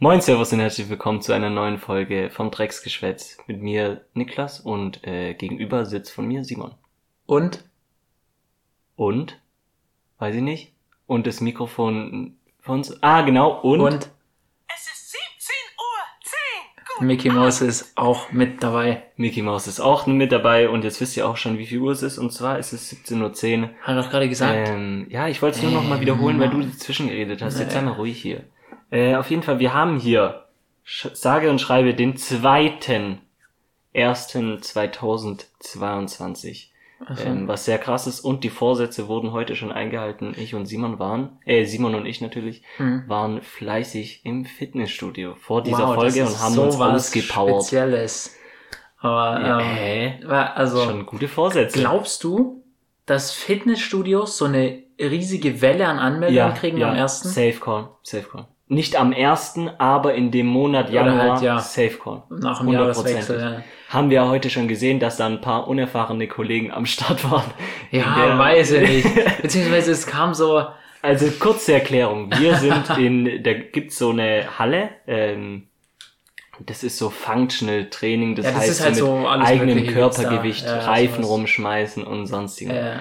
Moin Servus und herzlich willkommen zu einer neuen Folge vom Drecksgeschwätz. Mit mir Niklas und äh, gegenüber sitzt von mir Simon. Und? Und? Weiß ich nicht. Und das Mikrofon von uns. Ah, genau. Und? Und Es ist 17 Uhr 10. Gut. Mickey Mouse ist auch mit dabei. Mickey Mouse ist auch mit dabei und jetzt wisst ihr auch schon, wie viel Uhr es ist. Und zwar ist es 17.10 Uhr. Hat er doch gerade gesagt. Ähm, ja, ich wollte es nur noch mal wiederholen, weil du dazwischen geredet hast. Jetzt sei mal ruhig hier. Äh, auf jeden Fall, wir haben hier, sage und schreibe, den zweiten ersten 2022. Ähm, was sehr krass ist. Und die Vorsätze wurden heute schon eingehalten. Ich und Simon waren, äh, Simon und ich natürlich, Hm. waren fleißig im Fitnessstudio vor dieser Wow, Folge und haben uns ausgepowert. Spezielles. Aber, Ja, ähm, also, Schon gute Vorsätze. glaubst du, dass Fitnessstudios so eine riesige Welle an Anmeldungen kriegen am ersten? Safe Call, Safe Call. Nicht am ersten, aber in dem Monat Oder Januar halt, ja. Safe Call. Nach dem. Jahreswechsel, ja. Haben wir heute schon gesehen, dass da ein paar unerfahrene Kollegen am Start waren. Ja, der- weiß ich nicht. Beziehungsweise es kam so, Also kurze Erklärung. Wir sind in, da gibt's so eine Halle, ähm, das ist so Functional Training, das, Ja, das heißt ist halt so so mit alles eigenem. Körpergewicht, Ja, Reifen rumschmeißen und sonstiges. äh,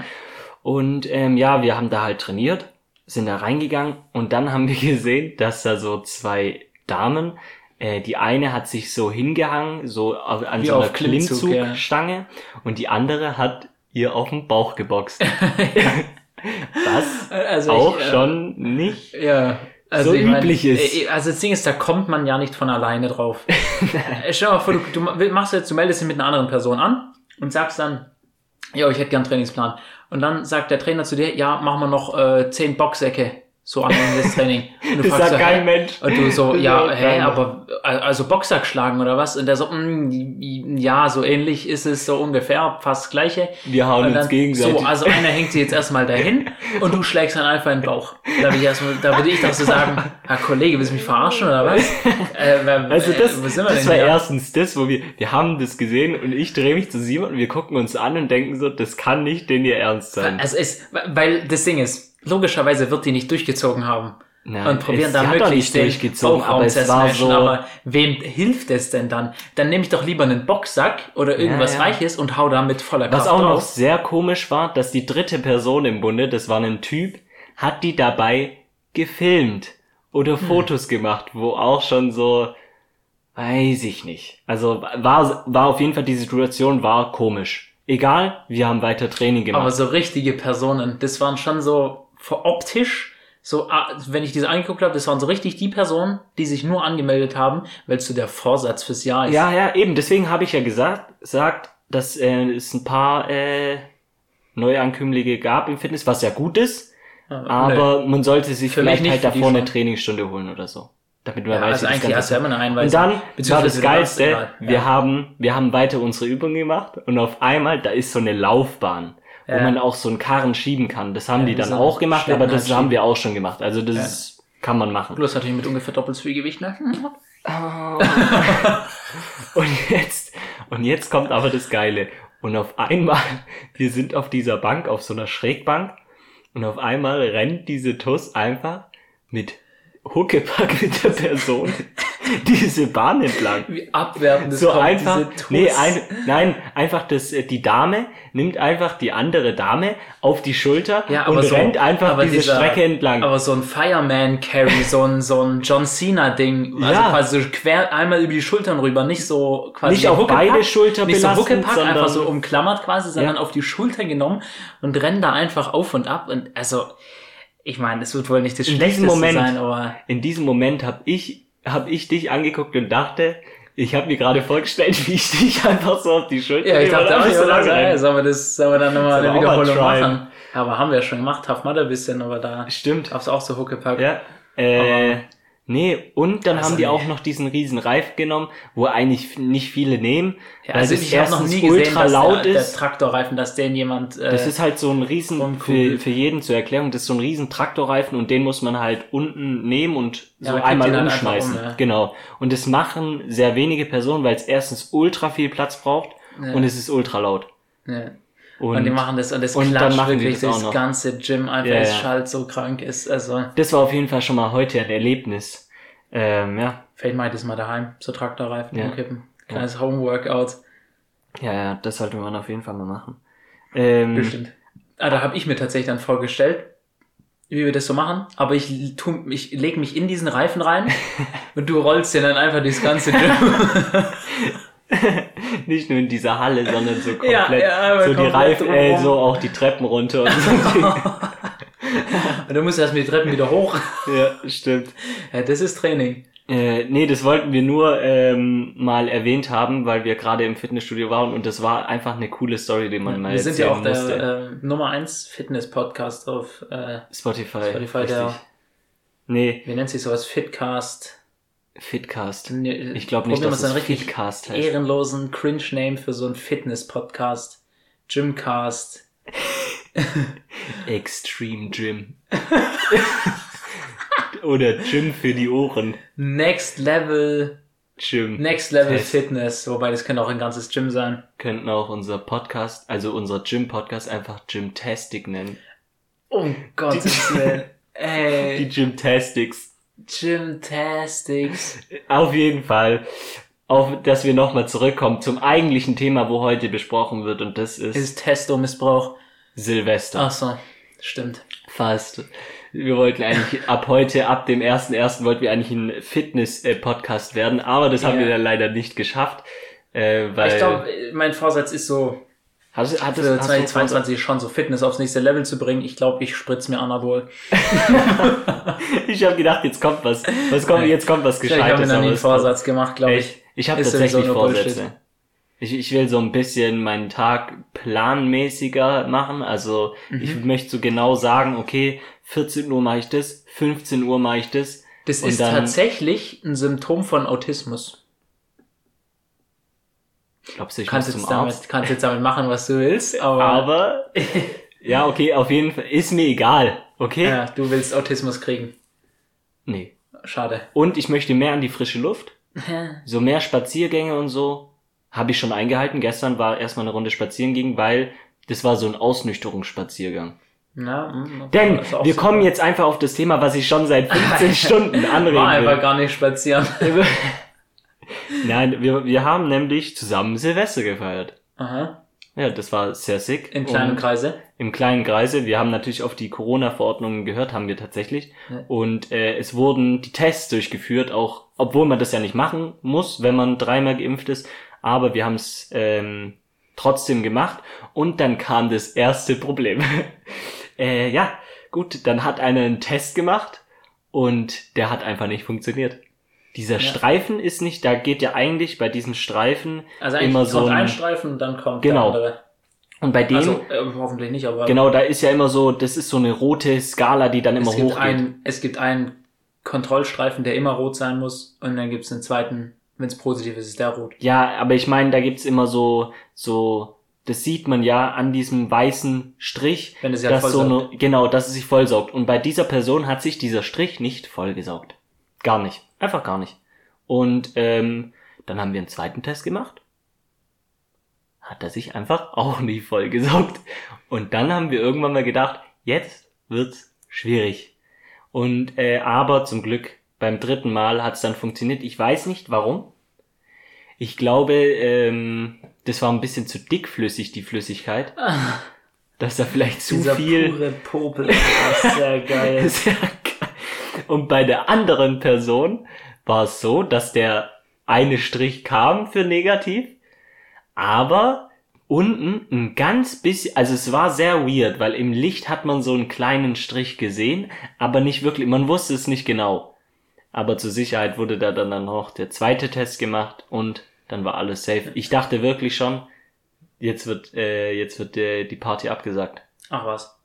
Und ähm, ja, wir haben da halt trainiert, sind da reingegangen und dann haben wir gesehen, dass da so zwei Damen, äh, die eine hat sich so hingehangen, so an Wie so einer auf Klimmzug, ja. Klimmzugstange und die andere hat ihr auf den Bauch geboxt. Was also auch ich, äh, schon nicht. Ja. Also so ich mein, üblich ist. äh, Also das Ding ist, da kommt man ja nicht von alleine drauf. Äh, Stell dir mal vor, du, du machst jetzt, du meldest dich mit einer anderen Person an und sagst dann, ja, ich hätte gern einen Trainingsplan. Und dann sagt der Trainer zu dir, ja, machen wir noch äh, zehn Boxsäcke so an das Training. Und du Das fragst sagt so, kein? Mensch. Und du so, Das ja, hä, keiner. aber äh, also Boxsack schlagen oder was? Und der so, mm, ja, so ähnlich ist es so ungefähr, fast das gleiche. Wir hauen Und uns dann, gegenseitig. So, also einer hängt sie jetzt erstmal dahin und du schlägst dann einfach in den Bauch. Da würde ich erstmal, da würde ich doch so sagen, Herr Kollege, willst du mich verarschen oder was? Äh, Also äh, das, wir das war hier? erstens das, wo wir, wir haben das gesehen und ich drehe mich zu Simon und wir gucken uns an und denken so, das kann nicht denn ihr Ernst sein. Also es, weil das Ding ist, logischerweise wird die nicht durchgezogen haben. Nein, und probieren da möglichst den durchgezogen, Bauchraum aber es zu war so- aber wem hilft es denn dann? Dann nehme ich doch lieber einen Boxsack oder irgendwas ja. Weiches und hau da mit voller Kraft Was auch noch drauf. sehr komisch war, dass die dritte Person im Bunde, das war ein Typ, hat die dabei gefilmt oder Hm. Fotos gemacht, wo auch schon so, weiß ich nicht. Also war, war auf jeden Fall die Situation war komisch. Egal, wir haben weiter Training gemacht. Aber so richtige Personen, das waren schon so optisch, so, ah, wenn ich diese angeguckt habe, das waren so richtig die Personen, die sich nur angemeldet haben, weil es so der Vorsatz fürs Jahr ist. Ja, ja, eben. Deswegen habe ich ja gesagt, sagt, dass äh, es ein paar äh, Neuankömmlinge gab im Fitness, was ja gut ist. Aber man sollte sich Für vielleicht halt davor eine. Trainingsstunde holen oder so. Damit man Ja, weiß, also eigentlich hast du immer eine Einweisung. Und dann war das Geilste, wir ja. haben, wir haben weiter unsere Übungen gemacht und auf einmal, da ist so eine Laufbahn, wo Ja. man auch so einen Karren schieben kann. Das haben Ja, die dann so auch gemacht, aber das haben wir auch schon gemacht. Also das ist, kann man machen. Bloß natürlich mit ungefähr doppelt so viel Gewicht, ne? Und jetzt, und jetzt kommt aber das Geile. Und auf einmal, wir sind auf dieser Bank, auf so einer Schrägbank, und auf einmal rennt diese Tuss einfach mit Huckepack mit der Person diese Bahn entlang. Wie abwertend das So kommt, einfach, nee, ein, nein, einfach das, äh, die Dame nimmt einfach die andere Dame auf die Schulter Ja, aber und so, rennt einfach aber diese dieser- Strecke entlang. Aber so ein Fireman Carry, so ein, so ein John Cena Ding, also Ja. quasi quer einmal über die Schultern rüber, nicht so quasi Nicht auf Huckepack, beide Schultern nicht so Huckepack, einfach so umklammert quasi, sondern Ja. auf die Schultern genommen und rennen da einfach auf und ab und also, ich meine, es wird wohl nicht das In Schlechteste Moment, sein, aber in diesem Moment habe ich, hab ich dich angeguckt und dachte, ich habe mir gerade vorgestellt, wie ich dich einfach so auf die Schulter ja, ich dachte auch, so lange ja, renne. sollen wir das, sollen wir dann nochmal eine Wiederholung machen? Aber haben wir ja schon gemacht, Tough Mudder ein bisschen, aber da Stimmt. gab's auch so Huckepack. Ja. Äh, Aber- nee, und dann Also haben die nee. auch noch diesen riesen Reif genommen, wo eigentlich nicht viele nehmen, Ja, weil also das habe noch erstens nie gesehen, ultra dass laut der, der ist. Traktorreifen, dass den jemand. Äh, Das ist halt so ein riesen, für, für jeden zur Erklärung, das ist so ein riesen Traktorreifen und den muss man halt unten nehmen und Ja, so einmal umschmeißen. um, ja. Genau. Und das machen sehr wenige Personen, weil es erstens ultra viel Platz braucht und es ist ultra laut. ja. Und, Und, die machen das und das und dann klatscht die wirklich das das ganze Gym einfach, Ja, ja. schallt so krank ist. Also das war auf jeden Fall schon mal heute ein Erlebnis. Ähm, ja. Vielleicht mache ich das mal daheim, so Traktorreifen Ja. umkippen. Kleines Home-Workout. Ja, ja, das sollte man auf jeden Fall mal machen. Ähm, Bestimmt. Ah, da habe ich mir tatsächlich dann vorgestellt, wie wir das so machen. Aber ich, tu, ich lege mich in diesen Reifen rein und du rollst dir dann einfach das ganze Gym. Nicht nur in dieser Halle, sondern so Ja, komplett, ja, aber so die komplett Reifen, äh, so auch die Treppen runter und so. und dann musst du erstmal die Treppen wieder hoch. ja, stimmt. Ja, das ist Training. Äh, nee, das wollten wir nur ähm, mal erwähnt haben, weil wir gerade im Fitnessstudio waren und das war einfach eine coole Story, die man mal wir sind ja auch musste. der äh, Nummer 1 Fitness-Podcast auf, äh, Spotify. Spotify, richtig. der- Nee, wie nennt sich sowas? Fitcast. Fitcast. Ich glaube nicht, dass es richtig Fitcast heißt. ehrenlosen Cringe-Name für so einen Fitness-Podcast. Gymcast. Extreme Gym. Oder Gym für die Ohren. Next Level, Gym. Next Level Test. Fitness. Wobei das könnte auch ein ganzes Gym sein. Könnten auch unser Podcast, also unser Gym-Podcast einfach Gymtastic nennen. Oh Willen. Die Ey, Gymtastics. Gymtastics. Auf jeden Fall. Auf, dass wir nochmal zurückkommen zum eigentlichen Thema, wo heute besprochen wird, und das ist, Ist Testo-Missbrauch. Silvester. Ach so, stimmt. Fast. Wir wollten eigentlich ab heute, ab dem 1.1. wollten wir eigentlich ein Fitness-Podcast werden, aber das haben Ja. wir dann leider nicht geschafft. Äh, weil Ich glaube, mein Vorsatz ist so, hast, hat für das, hast du- 2022 schon so Fitness aufs nächste Level zu bringen. Ich glaube, ich spritz mir Anabol. ich habe gedacht, jetzt kommt was. Was kommt, jetzt kommt was Ich habe mir Gescheites. noch nie einen Vorsatz gemacht, glaube ich. Echt? Ich habe tatsächlich nur Vorsätze. Ich, ich will so ein bisschen meinen Tag planmäßiger machen. Also Mhm. ich möchte so genau sagen, okay, 14 Uhr mache ich das, 15 Uhr mache ich das. Das ist tatsächlich ein Symptom von Autismus. Glaubst du, ich Kannst muss jetzt, damit, kannst jetzt damit machen, was du willst, aber, Aber ja, okay, auf jeden Fall ist mir egal, okay? ja, du willst Autismus kriegen. Nee. Schade. Und ich möchte mehr an die frische Luft, so mehr Spaziergänge und so. Habe ich schon eingehalten. Gestern war erstmal eine Runde spazieren gehen, weil das war so ein Ausnüchterungsspaziergang. Na, mm, Denn ist auch wir so. kommen jetzt einfach auf das Thema, was ich schon seit 15 Stunden anregen War einfach gar nicht spazieren. Nein, wir, wir haben nämlich zusammen Silvester gefeiert. Aha. Ja, das war sehr sick. In kleinen Und Kreise. Im kleinen Kreise. Wir haben natürlich auf die Corona-Verordnungen gehört, haben wir tatsächlich. Ja. Und äh, es wurden die Tests durchgeführt, auch obwohl man das ja nicht machen muss, wenn man dreimal geimpft ist. Aber wir haben es ähm, trotzdem gemacht. Und dann kam das erste Problem. äh, ja, gut, dann hat einer einen Test gemacht und der hat einfach nicht funktioniert. Dieser Streifen ist nicht, da geht ja eigentlich bei diesem Streifen Also eigentlich immer so ein, ein Streifen und dann kommt Genau. der andere. und bei dem Also äh, hoffentlich nicht, aber Genau, da ist ja immer so, das ist so eine rote Skala, die dann immer hochgeht. ein, es gibt einen Kontrollstreifen, der immer rot sein muss, und dann gibt es einen zweiten, wenn es positiv ist, ist der rot. Ja, aber ich meine, da gibt's immer so, so, das sieht man ja an diesem weißen Strich, Wenn es ja dass so vollsaugt. eine, genau, dass es sich vollsaugt. Und bei dieser Person hat sich dieser Strich nicht vollgesaugt. Gar nicht. Einfach gar nicht. Und ähm, dann haben wir einen zweiten Test gemacht. Hat er sich einfach auch nicht vollgesaugt. Und dann haben wir irgendwann mal gedacht, jetzt wird's schwierig. Und äh, aber zum Glück beim dritten Mal hat's dann funktioniert. Ich weiß nicht warum. Ich glaube, ähm, das war ein bisschen zu dickflüssig, die Flüssigkeit. Dass da vielleicht zu Dieser viel. pure Popel, das ist sehr geil. Sehr geil. Und bei der anderen Person war es so, dass der eine Strich kam für negativ, aber unten ein ganz bisschen, also es war sehr weird, weil im Licht hat man so einen kleinen Strich gesehen, aber nicht wirklich, man wusste es nicht genau. Aber zur Sicherheit wurde da dann noch der zweite Test gemacht und dann war alles safe. Ich dachte wirklich schon, jetzt wird, äh, jetzt wird äh, die Party abgesagt. Ach was.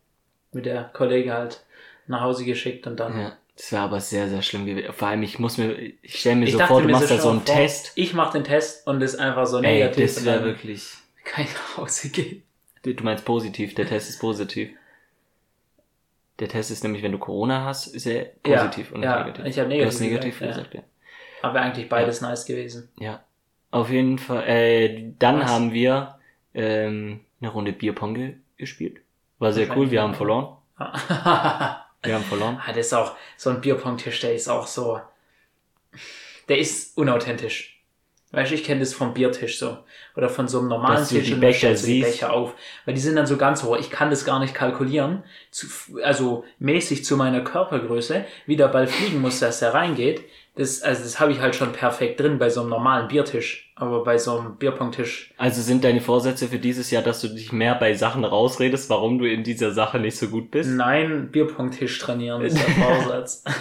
Mit der Kollege halt nach Hause geschickt und dann. Ja, das wäre aber sehr, sehr schlimm gewesen. Vor allem, ich muss mir, ich stelle mir Ich so vor, du machst da schon so einen vor, Test. Ich mach den Test und ist einfach so Ey, negativ. das wäre wirklich. Nach Hause gehen. Du meinst positiv, der Test ist positiv. Der Test ist nämlich, wenn du Corona hast, ist er positiv Ja, und ja, negativ. ich hab Du hast negativ negativ gesagt, gesagt, Aber eigentlich beides nice gewesen. ja. ja. Auf jeden Fall, äh, dann Was? haben wir ähm, eine Runde Bierpong ge gespielt. War sehr cool, wir ja. haben verloren. ah, Wir haben verloren. das ist auch, so ein Bierpong-Tisch, der ist auch so. der ist unauthentisch. Weißt du, ich kenne das vom Biertisch so. Oder von so einem normalen Dass du Tisch die und dann Becher stellst du die. Becher auf. Weil die sind dann so ganz hoch. Ich kann das gar nicht kalkulieren. Zu, also mäßig zu meiner Körpergröße, wie der Ball fliegen muss, dass er reingeht. Das, also das habe ich halt schon perfekt drin bei so einem normalen Biertisch. Aber bei so einem Bierpongtisch Also sind deine Vorsätze für dieses Jahr, dass du dich mehr bei Sachen rausredest, warum du in dieser Sache nicht so gut bist? Nein, Bierpongtisch trainieren ist der Vorsatz.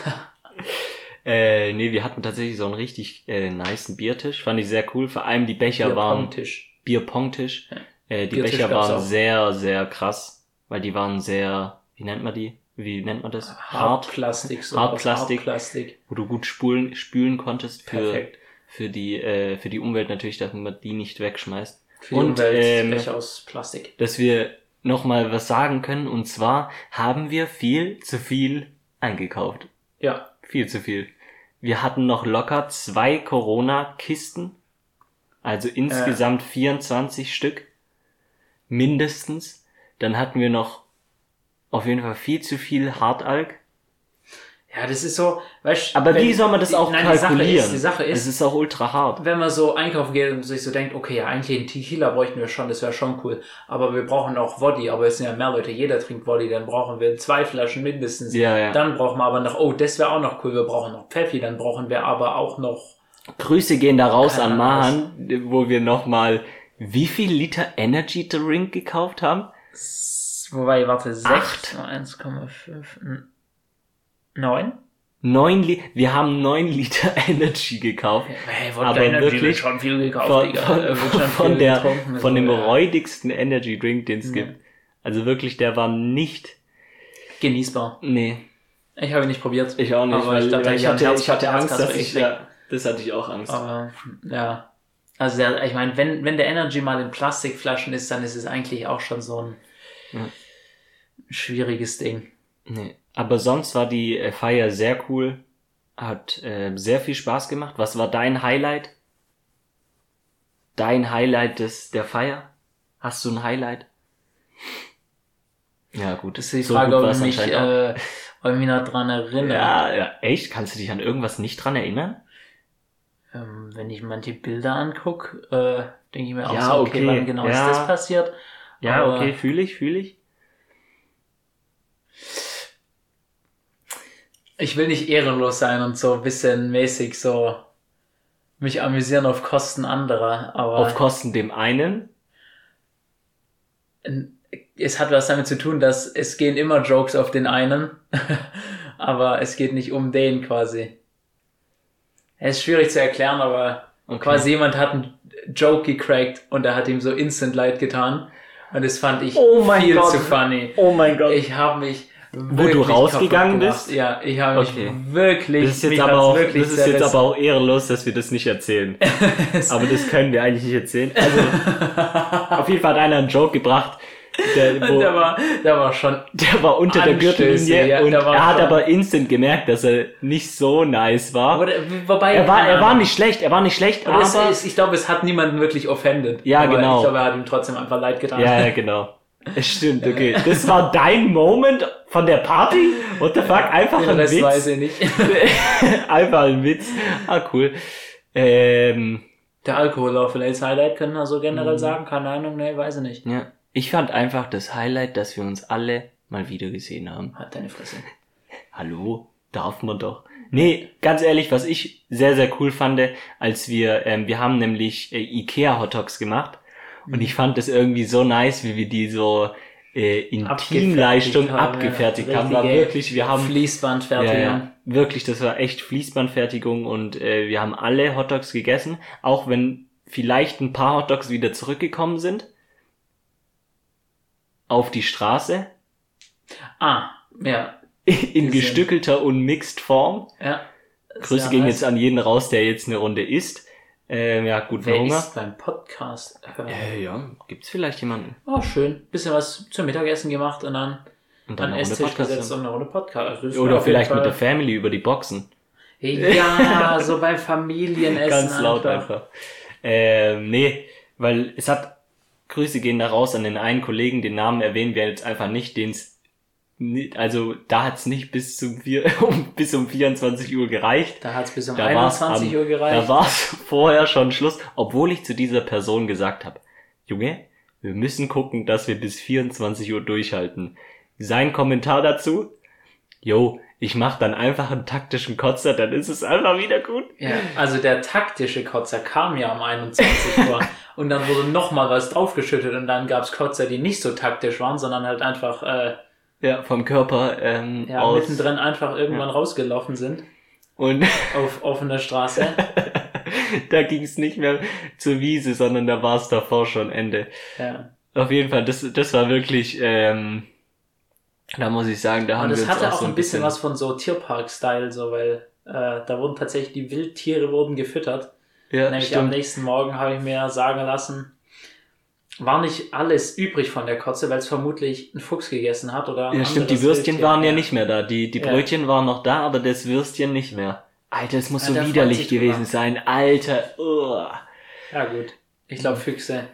Äh, nee, wir hatten tatsächlich so einen richtig äh, niceen Biertisch. Fand ich sehr cool. Vor allem die Becher waren Bierpongtisch. Bierpongtisch. Ja. Äh, die Biertisch Becher waren auch. sehr, sehr krass, weil die waren sehr, wie nennt man die? Wie nennt man das? Hart, Hartplastik. So Hartplastik. Hartplastik. wo du gut spulen, spülen konntest für, Perfekt. Für die, äh, für die Umwelt natürlich, dass man die nicht wegschmeißt. Für Und, ähm, aus Plastik. Dass wir nochmal was sagen können, und zwar haben wir viel zu viel eingekauft. Ja, Viel zu viel. Wir hatten noch locker zwei Corona-Kisten. Also insgesamt 24 Stück. Mindestens. Dann hatten wir noch auf jeden Fall viel zu viel Hartalk. Ja, das ist so, weißt Aber wenn- wie soll man das auch nein, die Sache kalkulieren? ist- Die Sache es ist, ist auch ultra hart. wenn man so einkaufen geht und sich so denkt, okay, ja, eigentlich einen Tequila bräuchten wir schon, das wäre schon cool. Aber wir brauchen auch Woddy, aber es sind ja mehr Leute, jeder trinkt Woddy, dann brauchen wir zwei Flaschen mindestens. Ja, ja. Dann brauchen wir aber noch, oh, das wäre auch noch cool, wir brauchen noch Pfeffi, dann brauchen wir aber auch noch, Grüße gehen da raus an Mahan, wo wir nochmal wie viel Liter Energy Drink gekauft haben? wobei, warte, 6, Acht. 1,5, 9? Neun Li wir haben neun Liter Energy gekauft. Hey, Aber wirklich wird schon viel gekauft, Von, Digga. von, Äh, von, viel der, von dem ja. räudigsten Energy Drink, den es gibt. Also wirklich, der war nicht, Genießbar. nee, Ich habe ihn nicht probiert. ich auch nicht, Aber weil, ich dachte, weil ich, ja, hatte, Herz- ich hatte Angst, dass ich, ja, das hatte ich auch Angst. Aber ja. Also der, ich meine, wenn, wenn der Energy mal in Plastikflaschen ist, dann ist es eigentlich auch schon so ein Ja. schwieriges Ding. Nee. Aber sonst war die äh, Feier sehr cool. Hat äh, sehr viel Spaß gemacht. Was war dein Highlight? Dein Highlight des, der Feier? Hast du ein Highlight? Ja, gut. Das ist die so Frage, ob ich mich, äh, ob ich mich noch dran erinnere. ja, ja, echt? Kannst du dich an irgendwas nicht dran erinnern? Ähm, wenn ich manche Bilder angucke, äh, denke ich mir auch Ja, so, okay, okay, wann genau ja. ist das passiert? Ja, Aber- okay, fühle ich, fühle ich. Ich will nicht ehrenlos sein und so ein bisschen mäßig so mich amüsieren auf Kosten anderer, aber Auf Kosten dem einen. es hat was damit zu tun, dass es gehen immer Jokes auf den einen, aber es geht nicht um den quasi. Es ist schwierig zu erklären, aber Okay. quasi jemand hat einen Joke gecrackt und er hat ihm so instant leid getan und das fand ich Oh viel Gott. zu funny. Oh mein Gott. Ich habe mich Wo du rausgegangen bist? Ja, ich habe Okay. mich wirklich. Das ist jetzt, aber auch, wirklich das ist jetzt aber auch ehrenlos, dass wir das nicht erzählen. aber das können wir eigentlich nicht erzählen. Also, auf jeden Fall hat einer einen Joke gebracht, der, wo, der war, der war schon. der war unter der Gürtellinie ja, und er hat schon- aber instant gemerkt, dass er nicht so nice war. Oder, wobei, er war, er war nicht schlecht, er war nicht schlecht, Aber es aber, ist, ich glaube, es hat niemanden wirklich offended. Ja, aber genau. Ich glaube, er hat ihm trotzdem einfach leid getan. ja, ja, genau. Stimmt, okay. Das war dein Moment von der Party? What the fuck? Einfach ein Witz. weiß ich nicht. Einfach ein Witz. Ah, cool. Ähm, Der Alkohol war vielleicht das Highlight, können wir so Mhm. generell sagen. Keine Ahnung, nee, weiß ich nicht. ja. Ich fand einfach das Highlight, dass wir uns alle mal wieder gesehen haben. Hat deine Fresse. Hallo? Darf man doch. Nee, ganz ehrlich, was ich sehr, sehr cool fand, als wir, ähm, wir haben nämlich äh, Ikea Hotdogs gemacht und ich fand das irgendwie so nice, wie wir die so äh, in Teamleistung abgefertigt haben. War wirklich, wir haben Fließbandfertigung. Ja, ja, wirklich, das war echt Fließbandfertigung und äh, wir haben alle Hotdogs gegessen, auch wenn vielleicht ein paar Hotdogs wieder zurückgekommen sind auf die Straße Ah, ja. in Gesehen. gestückelter und mixed Form. ja. Grüße Sehr gehen jetzt an jeden raus, der jetzt eine Runde isst. Ähm, ja, guten Wer Hunger. ist beim Podcast? hören? Äh, ja, gibt's vielleicht jemanden? Oh, schön. Bisschen was zum Mittagessen gemacht und dann Und an den Runde Esstisch Podcast gesetzt und eine Runde Podcast. Also Oder vielleicht mit der Family über die Boxen. Ja, so beim Familienessen. Ganz laut einfach. Ähm, nee, weil es hat, Grüße gehen da raus an den einen Kollegen, den Namen erwähnen wir jetzt einfach nicht, den es also da hat's nicht bis zum vier, um, bis um 24 Uhr gereicht. Da hat's bis um Da war's 21 am- Uhr gereicht. Da war's vorher schon Schluss, obwohl ich zu dieser Person gesagt habe, Junge, wir müssen gucken, dass wir bis 24 Uhr durchhalten. Sein Kommentar dazu, yo, ich mach dann einfach einen taktischen Kotzer, dann ist es einfach wieder gut. Ja, also der taktische Kotzer kam ja um 21 Uhr und dann wurde nochmal was draufgeschüttet und dann gab's Kotzer, die nicht so taktisch waren, sondern halt einfach äh, Ja, vom Körper ähm, ja, aus. mittendrin einfach irgendwann rausgelaufen sind Und auf offener Straße. da ging's nicht mehr zur Wiese, sondern da war's davor schon Ende. Ja. Auf jeden Fall, das, das war wirklich, ähm, da muss ich sagen, da Aber haben das wir uns hatte auch so ein bisschen was von so Tierpark-Style, so weil äh, da wurden tatsächlich die Wildtiere wurden gefüttert. Ja, Nämlich am stimmt. nächsten Morgen habe ich mir sagen lassen, war nicht alles übrig von der Kotze, weil es vermutlich ein Fuchs gegessen hat oder ein Ja, stimmt, die Würstchen Wildtier. waren ja nicht mehr da. Die, die Ja. Brötchen waren noch da, aber das Würstchen nicht mehr. Alter, es muss Ja, so der freut widerlich gewesen drüber. sein. Alter, uah. Ja gut, ich glaube Füchse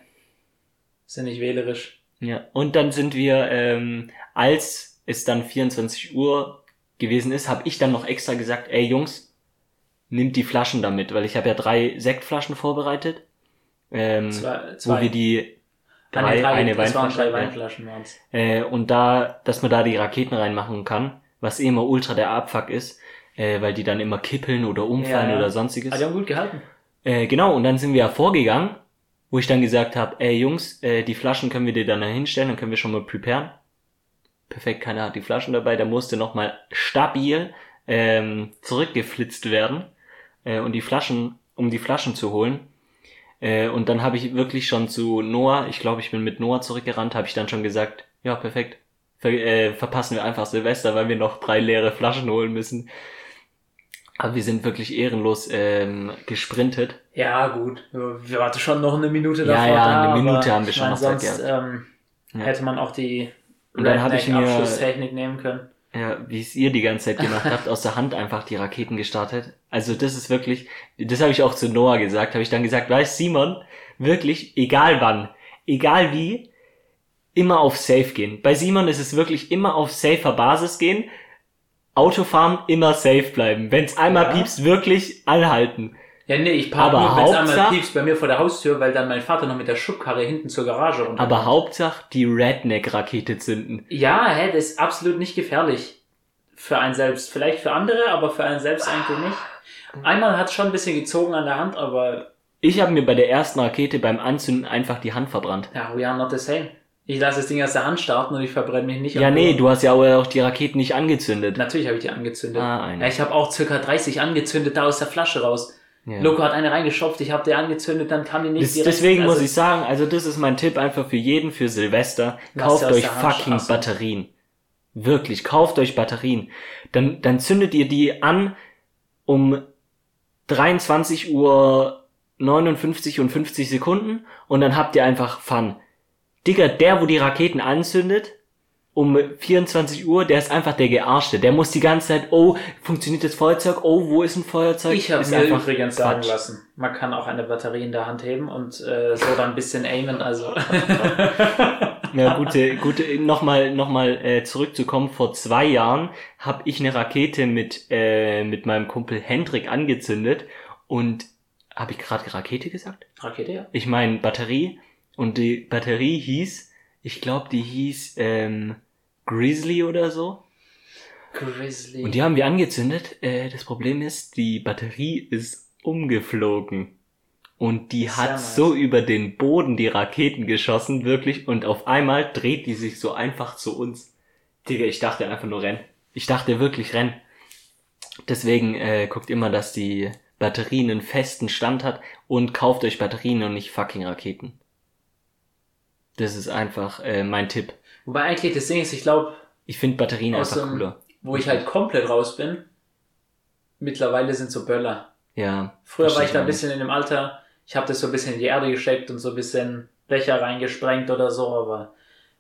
sind nicht wählerisch. Ja, und dann sind wir, ähm, als es dann 24 Uhr gewesen ist, habe ich dann noch extra gesagt, ey Jungs, nimmt die Flaschen damit, weil ich habe ja drei Sektflaschen vorbereitet, ähm, Zwei, wo zwei. wir die Ah, drei, drei, eine es waren Weinflasche, drei. Weinflaschen waren's. äh, und da, dass man da die Raketen reinmachen kann, was eh immer ultra der Abfuck ist, äh, weil die dann immer kippeln oder umfallen Ja, ja. oder sonstiges. Ah, die haben gut gehalten. Äh, genau, und dann sind wir ja vorgegangen, wo ich dann gesagt habe, ey Jungs, äh, die Flaschen können wir dir dann da hinstellen, dann können wir schon mal preparen. Perfekt, keiner hat die Flaschen dabei, da musste nochmal stabil ähm, zurückgeflitzt werden äh, und die Flaschen, um die Flaschen zu holen. Äh, und dann habe ich wirklich schon zu Noah, ich glaube, ich bin mit Noah zurückgerannt, habe ich dann schon gesagt, ja, perfekt, ver äh, verpassen wir einfach Silvester, weil wir noch drei leere Flaschen holen müssen. Aber wir sind wirklich ehrenlos ähm, gesprintet. Ja, gut. Wir warten schon noch eine Minute Ja, davor ja, da, eine Minute haben wir schon noch Zeit sonst ähm, Ja. hätte man auch die Und dann hab ich mir- nehmen können. Ja, wie es ihr die ganze Zeit gemacht habt, aus der Hand einfach die Raketen gestartet. Also das ist wirklich, das habe ich auch zu Noah gesagt, habe ich dann gesagt, weißt Simon, wirklich, egal wann, egal wie, immer auf Safe gehen. Bei Simon ist es wirklich immer auf safer Basis gehen, Autofahren immer safe bleiben. Wenn es einmal Ja. piepst, wirklich anhalten. Ja, nee, ich park Aber nur, wenn es einmal piepst bei mir vor der Haustür, weil dann mein Vater noch mit der Schubkarre hinten zur Garage runter. Aber Hauptsache die Redneck-Rakete zünden. Ja, hä, das ist absolut nicht gefährlich. Für einen selbst. Vielleicht für andere, aber für einen selbst eigentlich nicht. Einmal hat es schon ein bisschen gezogen an der Hand, aber Ich habe mir bei der ersten Rakete beim Anzünden einfach die Hand verbrannt. ja, we are not the same. Ich lasse das Ding aus der Hand starten und ich verbrenne mich nicht. Ja, nee, du hast ja auch die Raketen nicht angezündet. Natürlich habe ich die angezündet. Ah, eine. ja, ich habe auch circa 30 angezündet da aus der Flasche raus. Ja. Loco hat eine reingeschopft, ich habe die angezündet, dann kam die nicht direkt. deswegen muss also- ich sagen, also das ist mein Tipp einfach für jeden für Silvester. Kauft euch fucking. Batterien. Wirklich, kauft euch Batterien. Dann, dann zündet ihr die an um 23 Uhr 59 und 50 Sekunden und dann habt ihr einfach Fun. Digga, der, wo die Raketen anzündet, um 24 Uhr, der ist einfach der Gearschte. Der muss die ganze Zeit, oh, funktioniert das Feuerzeug? Oh, wo ist ein Feuerzeug? Ich habe mir einfach übrigens sagen Quatsch. lassen, man kann auch eine Batterie in der Hand heben und äh, so dann ein bisschen aimen, also. Ja, gute, gute, nochmal, nochmal äh, zurückzukommen. Vor zwei Jahren habe ich eine Rakete mit, äh, mit meinem Kumpel Hendrik angezündet und habe ich gerade Rakete gesagt? Rakete, ja. Ich meine Batterie und die Batterie hieß, ich glaube, die hieß ähm, Grizzly oder so. Grizzly. Und die haben wir angezündet. Äh, das Problem ist, die Batterie ist umgeflogen. Und die hat nice. so über den Boden die Raketen geschossen, wirklich. Und auf einmal dreht die sich so einfach zu uns. Digga, ich dachte einfach nur renn. Ich dachte wirklich renn. Deswegen äh, guckt immer, dass die Batterien einen festen Stand hat und kauft euch Batterien und nicht fucking Raketen. Das ist einfach äh, mein Tipp. Wobei eigentlich das Ding ist, ich glaube, Ich finde Batterien einfach dem- cooler. wo ich halt komplett raus bin, mittlerweile sind so Böller. Ja. Früher war ich da ein auch bisschen in dem Alter, ich habe das so ein bisschen in die Erde gesteckt und so ein bisschen Becher reingesprengt oder so, aber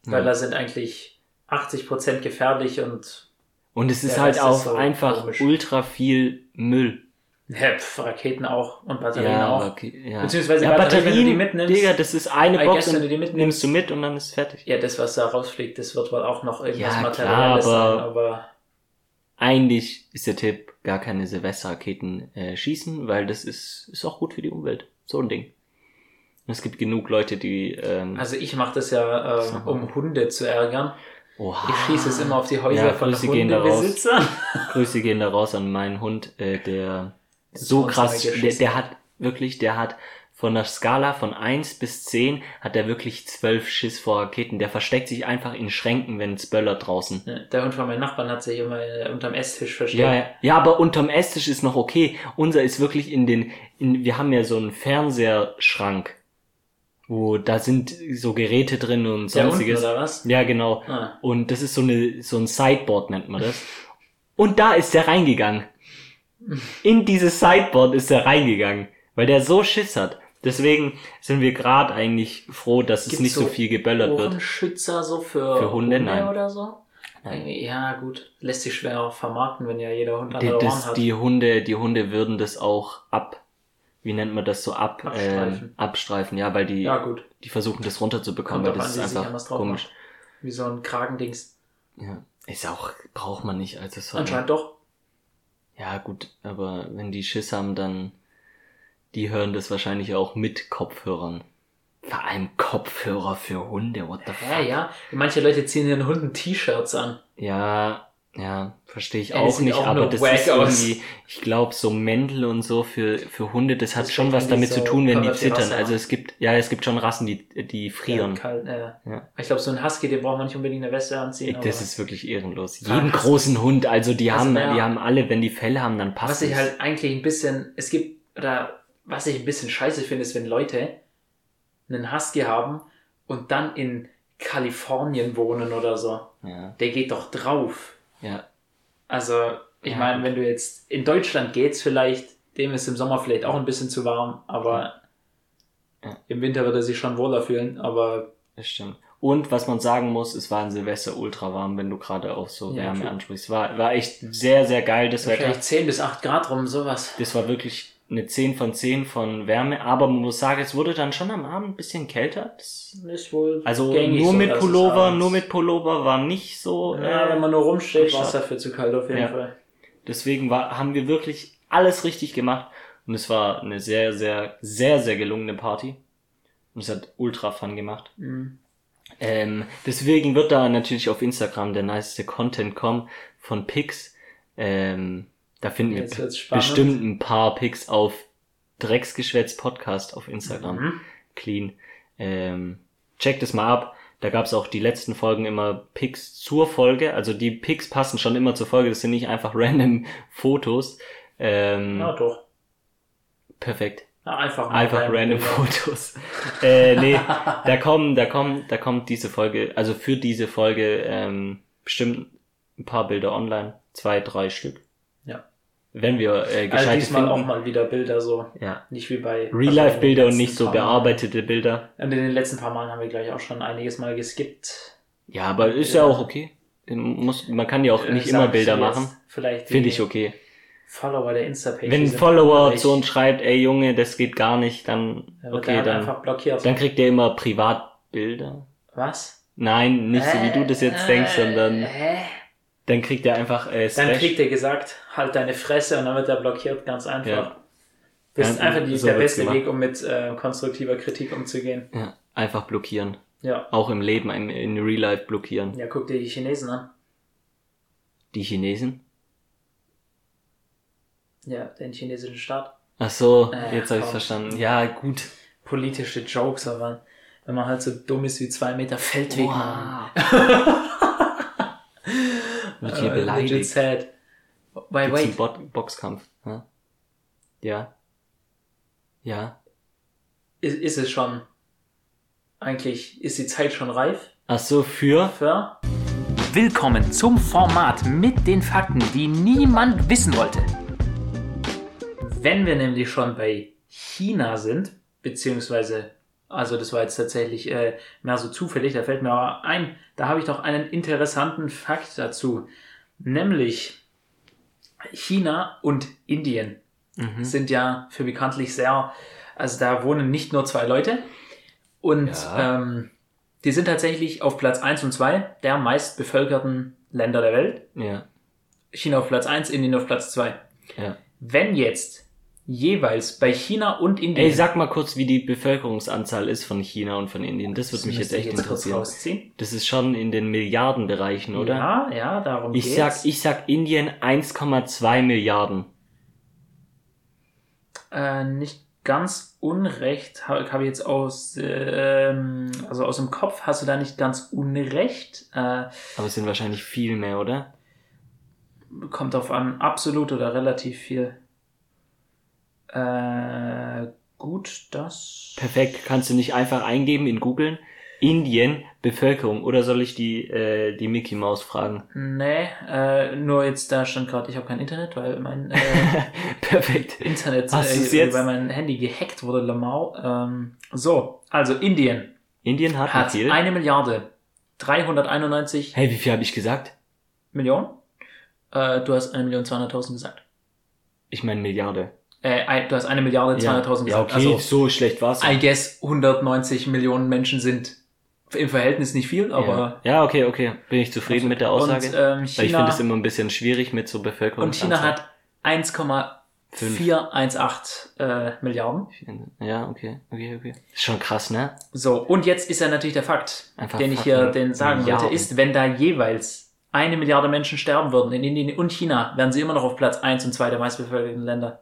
Ja. Böller sind eigentlich 80% gefährlich und Und es ist halt Rest ist auch so einfach komisch. ultra viel Müll. Ja, pf, Raketen auch und Batterien Ja, auch. aber okay, ja. Beziehungsweise ja, Batterien, wenn du die Batterien, mitnimmst. Digga, das ist eine Box guess, und die mitnimmst. nimmst du mit und dann ist es fertig. Ja, das, was da rausfliegt, das wird wohl auch noch irgendwas Ja, Materielles klar, sein, aber- aber Eigentlich ist der Tipp, gar keine Silvesterraketen äh, schießen, weil das ist, ist auch gut für die Umwelt. So ein Ding. Und es gibt genug Leute, die... Ähm, also ich mache das ja, äh, mal. um Hunde zu ärgern. oha, Ich schieße es immer auf die Häuser Ja, von Grüße gehen da raus. Hundebesitzern. Grüße gehen da raus an meinen Hund, äh, der so krass, der, der hat wirklich, der hat von der Skala von 1 bis 10 hat er wirklich zwölf Schiss vor Raketen. Der versteckt sich einfach in Schränken, wenn es böllert draußen. Ja, Der Hund von meinen Nachbarn hat sich immer äh, unterm Esstisch versteckt. Ja, ja, ja, aber unterm Esstisch ist noch okay. Unser ist wirklich in den, in, wir haben ja so einen Fernseherschrank, wo da sind so Geräte drin und unten, sonstiges. oder was? Ja, genau. Ah. Und das ist so eine, so ein Sideboard nennt man das. Und da ist der reingegangen. In dieses Sideboard ist er reingegangen, weil der so Schiss hat. Deswegen sind wir gerade eigentlich froh, dass es Gibt's nicht so, so viel geböllert wird. Ohrenschützer so für, Für Hunde? Nein. oder so? Nein. Ja, gut. Lässt sich schwer auch vermarkten, wenn ja jeder Hund Die, andere Ohren das, hat. die Hunde, die Hunde würden das auch ab, wie nennt man das so ab, Abstreifen. Ähm, abstreifen, ja, weil die, ja, gut. die versuchen das runterzubekommen, Kommt weil das an, ist einfach komisch. macht. Wie so ein Kragendings. Ja. Ist auch, braucht man nicht, also so. Anscheinend doch. Ja, gut, aber wenn die Schiss haben, dann, die hören das wahrscheinlich auch mit Kopfhörern. Vor allem Kopfhörer für Hunde, what the Ja, fuck? ja. Manche Leute ziehen ihren Hunden T-Shirts an. Ja, ja, verstehe ich Ja, auch nicht, auch aber das ist aus. irgendwie, ich glaube, so Mäntel und so für, für Hunde, das hat Das schon fängt was damit die zu so tun, wenn die zittern. Also es gibt, ja, es gibt schon Rassen, die, die frieren. Ja, kalt, äh. Ja. Ich glaube, so ein Husky, den braucht man nicht unbedingt eine Weste anziehen. aber Das ist wirklich ehrenlos. Ah, Jeden Husky. großen Hund, also die Also, haben, ja. die haben alle, wenn die Felle haben, dann passt was ich halt eigentlich ein bisschen, es gibt, oder was ich ein bisschen scheiße finde, ist, wenn Leute einen Husky haben und dann in Kalifornien wohnen oder so. Ja, Der geht doch drauf. Ja, Also, ich Ja, meine, wenn du jetzt in Deutschland geht's vielleicht, dem ist im Sommer vielleicht auch ein bisschen zu warm, aber Ja. im Winter wird er sich schon wohler fühlen, aber das stimmt. Und was man sagen muss, es war in Silvester ultra warm, wenn du gerade auch so Ja, Wärme true. ansprichst. War, war echt sehr, sehr geil, das Wetter. wahrscheinlich 10 bis 8 Grad rum, sowas. Das war wirklich eine 10 von 10 von Wärme, aber man muss sagen, es wurde dann schon am Abend ein bisschen kälter. Das, Ist wohl also nur mit Pullover, nur mit Pullover war nicht so. Ja, äh, wenn man nur rumsteht, war es dafür zu kalt auf jeden Ja. Fall. Deswegen war, haben wir wirklich alles richtig gemacht und es war eine sehr, sehr, sehr, sehr gelungene Party. Und es hat ultra fun gemacht. Mhm. Ähm, deswegen wird da natürlich auf Instagram der niceste Content kommen von Pics. Ähm, da finden wir bestimmt ein paar Pics auf Drecksgeschwätz Podcast auf Instagram. Mhm. Clean. Ähm, checkt es mal ab. Da gab's auch die letzten Folgen immer Pics zur Folge. Also die Pics passen schon immer zur Folge. Das sind nicht einfach random Fotos. Ähm, Ja, doch. perfekt. Ja, einfach Einfach random random. Fotos. äh, nee, da kommen, da kommen, da kommt diese Folge, also für diese Folge ähm, bestimmt ein paar Bilder online, zwei, drei Stück. Ja. Wenn wir äh, Also gescheite diesmal finden. auch mal wieder Bilder so. Ja. Nicht wie bei Real-Life-Bilder und nicht so bearbeitete Bilder. Und in den letzten paar Malen haben wir gleich auch schon einiges Mal geskippt. Ja, aber ist ja auch okay. Muss, man kann ja auch Äh, nicht ich immer Bilder machen. Vielleicht Finde ich okay. Follower der Insta-Page. Wenn ein Follower zu uns schreibt, ey Junge, das geht gar nicht, dann Dann okay, der dann, blockiert. dann kriegt er immer Privatbilder. Was? Nein, nicht so wie du das jetzt denkst, sondern Hä? Dann kriegt er einfach äh, Dann kriegt er gesagt, halt deine Fresse und dann wird er blockiert, ganz einfach. Ja. Das ist einfach die, so der beste gemacht. Weg, um mit äh, konstruktiver Kritik umzugehen. ja, einfach blockieren. Ja. Auch im Leben, in, in Real Life blockieren. Ja, guck dir die Chinesen an. Die Chinesen? Ja, den chinesischen Staat. Ach so, Äh, jetzt habe ich verstanden. Ja, gut. Politische Jokes, aber wenn man halt so dumm ist wie zwei Meter Feldweg, Mann. Wird hier Äh, legit beleidigt. sad. Wait, Gibt's wait. Bo Boxkampf? Ja. Ja. Ja. Ist, ist es schon, eigentlich, ist die Zeit schon reif Ach so, für? für? Willkommen zum Format mit den Fakten, die niemand wissen wollte. Wenn wir nämlich schon bei China sind, beziehungsweise, also das war jetzt tatsächlich äh, mehr so zufällig, da fällt mir aber ein, da habe ich doch einen interessanten Fakt dazu. Nämlich China und Indien Mhm. sind ja für bekanntlich sehr, also da wohnen nicht nur zwei Leute und Ja. ähm, die sind tatsächlich auf Platz 1 und 2 der meist bevölkerten Länder der Welt. Ja, China auf Platz 1, Indien auf Platz 2. ja. Wenn jetzt jeweils bei China und Indien Ey, sag mal kurz, wie die Bevölkerungsanzahl ist von China und von Indien. Das würde mich jetzt echt kurz interessieren. Das ist schon in den Milliardenbereichen, oder? Ja, ja, darum Ich geht's. sag, ich sag Indien 1,2 Milliarden. Äh, nicht ganz unrecht, habe hab ich jetzt aus, ähm, also aus dem Kopf hast du da nicht ganz unrecht. Äh, Aber es sind wahrscheinlich viel mehr, oder? kommt auf an, absolut oder relativ viel. Äh, gut, das. Perfekt. Kannst du nicht einfach eingeben in Google Indien Bevölkerung oder soll ich die äh, die Mickey Maus fragen? Nee, äh, nur jetzt da stand gerade, ich habe kein Internet, weil mein äh, Perfekt. Internet, Hast äh, jetzt? weil mein Handy gehackt wurde, Lamau. Ähm, so, also Indien Indien hat, hat viel? eine Milliarde 391 Hey, wie viel habe ich gesagt? Millionen. Äh, du hast eine Million 200.000 gesagt. Ich meine Milliarde. Äh, du hast eine Milliarde 200.000 ja, ja, okay, Also, so schlecht war's. I guess 190 Millionen Menschen sind im Verhältnis nicht viel, aber ja. ja, okay, okay. Bin ich zufrieden mit der Aussage? Und, ähm, Weil ich finde China, es immer ein bisschen schwierig mit so Bevölkerung. und China hat 1,418 äh, Milliarden. Ja, okay, okay, okay. Ist schon krass, ne? So, und jetzt ist ja natürlich der Fakt, Einfach den ich hier fucking den sagen Milliarden. wollte, ist, wenn da jeweils eine Milliarde Menschen sterben würden in Indien und China, wären sie immer noch auf Platz 1 und 2 der meistbevölkerten Länder.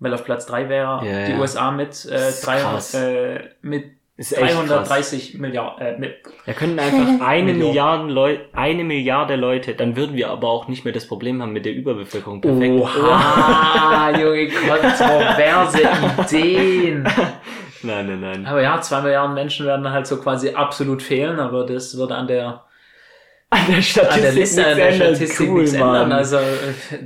Weil auf Platz 3 wäre Ja, die ja. USA mit, äh, ist 300, krass. äh, mit Ist echt krass. 330 Milliarden. Äh, mit, Da könnten einfach eine Million. Milliarden Leute, eine Milliarde Leute, dann würden wir aber auch nicht mehr das Problem haben mit der Überbevölkerung. Perfekt. Oha, Junge, kontroverse Ideen. Nein, nein, nein. Aber ja, zwei Milliarden Menschen werden halt so quasi absolut fehlen, aber das würde an der, An der Statistik, an der Liste, an der. Statistik cool, nichts Mann. ändern. Also, äh,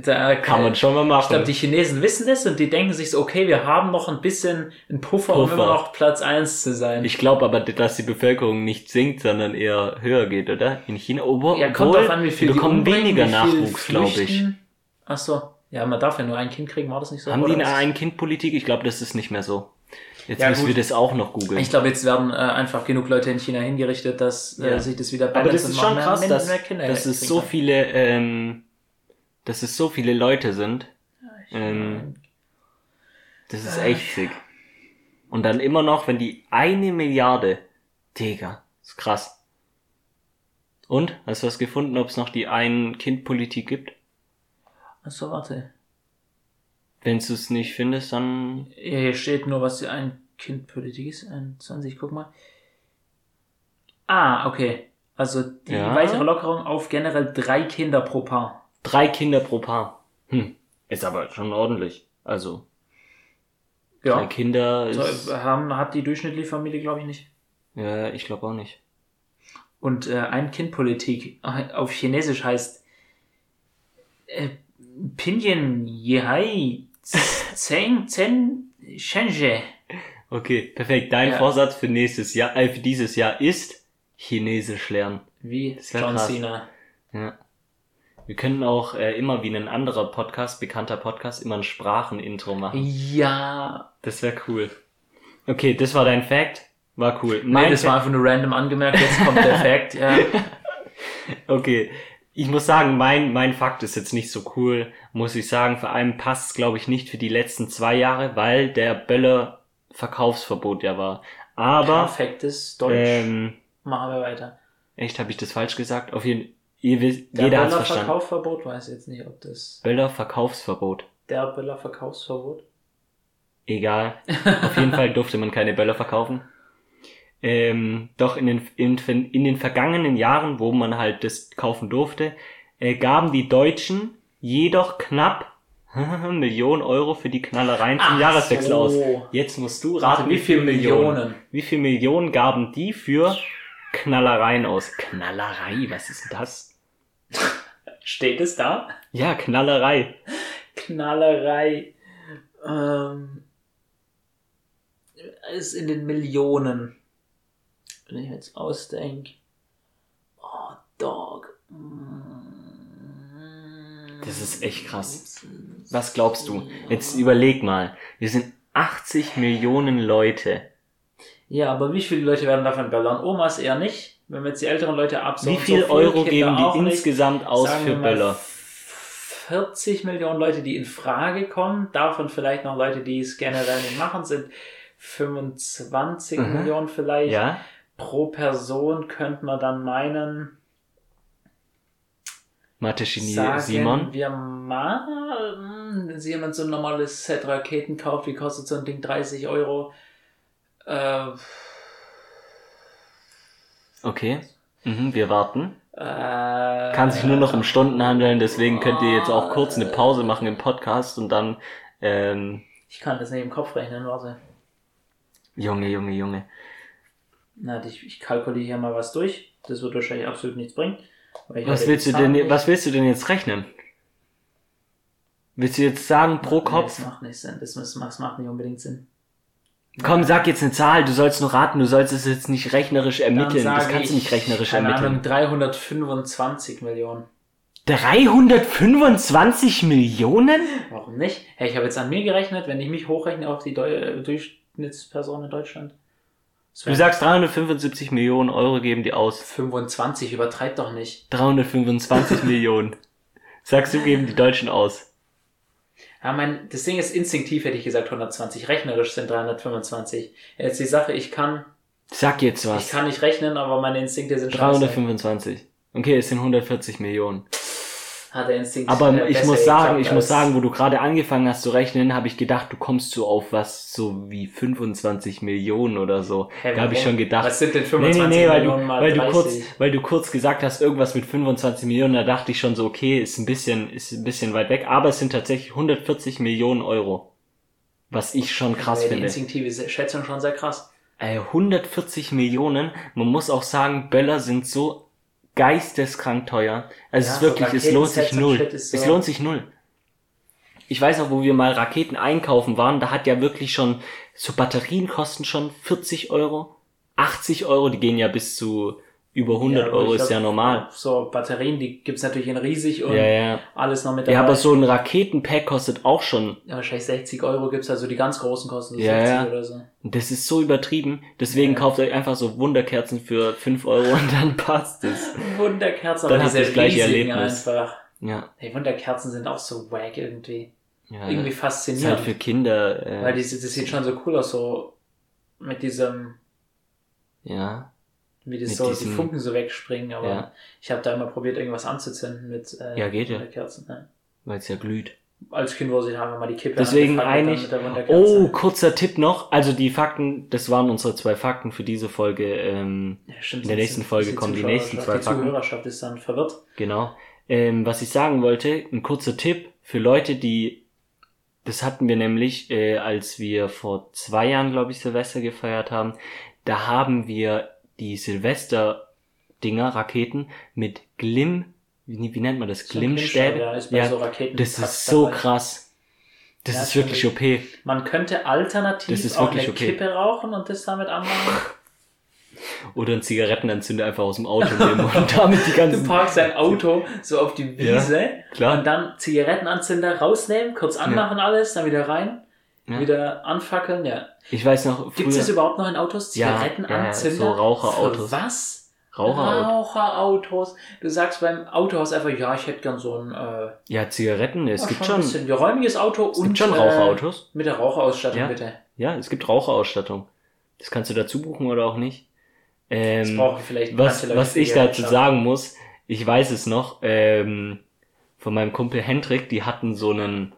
da Kann man schon mal Ich machen. glaube, die Chinesen wissen das und die denken sich so, okay, wir haben noch ein bisschen einen Puffer, um Puffer. immer noch Platz eins zu sein. ich glaube aber, dass die Bevölkerung nicht sinkt, sondern eher höher geht, oder? In China. Obwohl, ja, kommt drauf an, wie viel die bekommen weniger Nachwuchs, glaube ich. Ach so. Ja, man darf ja nur ein Kind kriegen, war das nicht so? Haben die eine? Ein-Kind-Politik? Ich glaube, das ist nicht mehr so. Jetzt Ja, müssen gut. wir das auch noch googeln. Ich glaube, jetzt werden äh, einfach genug Leute in China hingerichtet, dass Ja. äh, sich das wieder Aber balance das ist schon krass, mehr- dass, mehr Kinder dass es so viele, ähm, dass es so viele Leute sind. Ähm, das ist echt sick. Und dann immer noch, wenn die eine Milliarde, Digga, ist krass. Und? Hast du was gefunden, ob es noch die Ein-Kind-Politik gibt? Achso, warte. Wenn du es nicht findest, dann Ja, Hier steht nur, was die Ein-Kind-Politik ist. 21, guck mal. Ah, okay. Also die Ja. weitere Lockerung auf generell drei Kinder pro Paar. drei Kinder pro Paar. Hm. Ist aber schon ordentlich. Also, drei Ja. Kinder ist, So, haben, hat die durchschnittliche Familie, glaube ich, nicht. ja, ich glaube auch nicht. Und äh, Ein-Kind-Politik äh, auf Chinesisch heißt äh, Pinyin Yehai Zeng Zen Shenzhe. Okay, perfekt. Dein Ja. Vorsatz für nächstes Jahr, äh, für dieses Jahr ist Chinesisch lernen. Wie John krass. Cena. Ja. Wir können auch äh, immer wie ein anderer Podcast, bekannter Podcast, immer ein Sprachenintro machen. Ja. Das wäre cool. Okay, das war dein Fact. War cool. Nein, das Fact- war einfach nur random angemerkt. Jetzt kommt der Fact. Ja. Okay. Ich muss sagen, mein, mein Fakt ist jetzt nicht so cool, muss ich sagen. Vor allem passt es, glaube ich, nicht für die letzten zwei Jahre, weil der Böller Verkaufsverbot ja war. Aber, Perfektes Deutsch. ähm, Machen wir weiter. echt, habe ich das falsch gesagt? Auf jeden ihr wisst, Der jeder Böller verstanden. Verkaufsverbot, weiß jetzt nicht, ob das Böller Verkaufsverbot. der Böller Verkaufsverbot. Egal. Auf jeden Fall durfte man keine Böller verkaufen. Ähm, doch in den, in, in den vergangenen Jahren, wo man halt das kaufen durfte, äh, gaben die Deutschen jedoch knapp Millionen Euro für die Knallereien zum Ach Jahreswechsel so. aus. Jetzt musst du raten, Warte, wie viel Millionen? Wie viel Millionen gaben die für Knallereien aus? Knallerei, was ist das? Steht es da? Ja, Knallerei. Knallerei. Ähm, ist in den Millionen. Wenn ich jetzt ausdenke. Oh, Dog. Mm. Das ist echt krass. Was glaubst du? Jetzt überleg mal. Wir sind 80 Millionen Leute. Ja, aber wie viele Leute werden davon böllern? Omas eher nicht. Wenn wir jetzt die älteren Leute absaugen. Wie viel so Euro Kinder geben die nicht. insgesamt aus für Böller? 40 Millionen Leute, die in Frage kommen. Davon vielleicht noch Leute, die es generell nicht machen, sind 25 Mhm. Millionen vielleicht. Ja? Pro Person könnte man dann meinen, Mathe-Genie sagen Simon? wir mal, wenn sich jemand so ein normales Set Raketen kauft, wie kostet so ein Ding 30 Euro? Äh, Okay. Mhm, wir warten. äh, Kann sich nur noch um Stunden handeln, deswegen könnt ihr jetzt auch kurz eine Pause machen im Podcast und dann, ähm, Ich kann das nicht im Kopf rechnen, warte. Junge, Junge, Junge. Na, ich, ich kalkuliere hier mal was durch. Das wird wahrscheinlich absolut nichts bringen. Was habe willst du denn, nicht. was willst du denn jetzt rechnen? Willst du jetzt sagen pro Nee, Kopf? Das macht nicht Sinn. Das, das macht nicht unbedingt Sinn. Komm, sag jetzt eine Zahl, du sollst nur raten, du sollst es jetzt nicht rechnerisch ermitteln. Das kannst du ich, nicht rechnerisch keine ermitteln. Ahnung, 325 Millionen. 325 Millionen? Warum nicht? Hey, ich habe jetzt an mir gerechnet, wenn ich mich hochrechne auf die Deu Durchschnittsperson in Deutschland. Du sagst 375 Millionen Euro geben die aus. 25, übertreib doch nicht. 325 Millionen. Sagst du, geben die Deutschen aus. Ja, mein, das Ding ist instinktiv, hätte ich gesagt 120. Rechnerisch sind 325. Jetzt die Sache, ich kann, Sag jetzt ich was. kann nicht rechnen, aber meine Instinkte sind scheiße. 325. Okay, es sind 140 Millionen. Hat der Instinkt Aber äh, ich muss sagen, ich muss sagen, wo du gerade angefangen hast zu rechnen, habe ich gedacht, du kommst so auf was so wie 25 Millionen oder so. Hä, da habe ich schon gedacht. Was sind denn Nee, 25 nee, nee, weil du, mal weil, du 30? kurz, weil du kurz gesagt hast, irgendwas mit 25 Millionen, da dachte ich schon so, okay, ist ein bisschen, ist ein bisschen weit weg, aber es sind tatsächlich 140 Millionen Euro. Was ich schon krass Ja, die finde. instinktive Schätzung schon sehr krass. Äh, 140 Millionen, man muss auch sagen, Böller sind so geisteskrank teuer. Also es ist Ja, wirklich, es lohnt sich null. So- Es lohnt sich null. Ich weiß auch, wo wir mal Raketen einkaufen waren, da hat ja wirklich schon, so Batterien kosten schon 40 Euro, 80 Euro, die gehen ja bis zu über 100 Ja, Euro, ist ja normal. So Batterien, die gibt's natürlich in riesig und Ja, ja. alles noch mit dabei. Ja, aber so ein Raketenpack kostet auch schon, Ja, wahrscheinlich 60 Euro gibt's also die ganz großen kosten so Ja, 60 ja. oder so. das ist so übertrieben, deswegen kauft euch einfach so Wunderkerzen für 5 Euro und dann passt es. Wunderkerzen, Dann aber habt ihr diese das gleiche Erlebnis. einfach. Ja, Hey, Wunderkerzen sind auch so wack irgendwie. ja. Irgendwie ist faszinierend. halt für Kinder, äh, weil die, das sieht schon so cool aus, so mit diesem, ja. Wie das so, diesem- die Funken so wegspringen, aber Ja. ich habe da immer probiert, irgendwas anzuzünden mit äh, Ja, geht ja. Wunderkerzen. Ne? weil es ja glüht. Als Kind wurde ich einfach mal die Kippe Deswegen eigentlich. Oh, kurzer Tipp noch. Also die Fakten, das waren unsere zwei Fakten für diese Folge. Ähm, Ja, stimmt, in der nächsten Folge kommen die nächsten zwei Die Fakten. Zuhörerschaft ist dann verwirrt. genau. Ähm, was ich sagen wollte, ein kurzer Tipp für Leute, die. Das hatten wir nämlich, äh, als wir vor zwei Jahren, glaube ich, Silvester gefeiert haben. Da haben wir die Silvester-Dinger, Raketen mit Glimm. Wie, wie nennt man das? So ein Glimmstäbe? Ja, ist bei so das ist so dabei. krass. Das Ja, ist wirklich OP. Man könnte alternativ auch eine okay. Kippe rauchen und das damit anmachen. Oder einen Zigarettenanzünder einfach aus dem Auto nehmen und damit die Du ganzen. parkst dein Auto so auf die Wiese klar. und dann Zigarettenanzünder rausnehmen, kurz anmachen alles, dann wieder rein, Ja. wieder anfackeln, ja. Ich weiß noch, Gibt es das früher überhaupt noch in Autos? Ja, Zigarettenanzünder? ja, so Raucherautos. Für was? Raucherauto. Raucherautos. Du sagst beim Autohaus einfach, ja, ich hätte gern so ein, äh, Ja, Zigaretten, es gibt ein schon, bisschen geräumiges Auto es und gibt schon äh, Raucherautos. mit der Raucherausstattung Ja. bitte. Ja, es gibt Raucherausstattung. Das kannst du dazu buchen oder auch nicht. Das Ähm, was, was ich dazu Wirtschaft. sagen muss, ich weiß es noch, ähm, von meinem Kumpel Hendrik, die hatten so einen,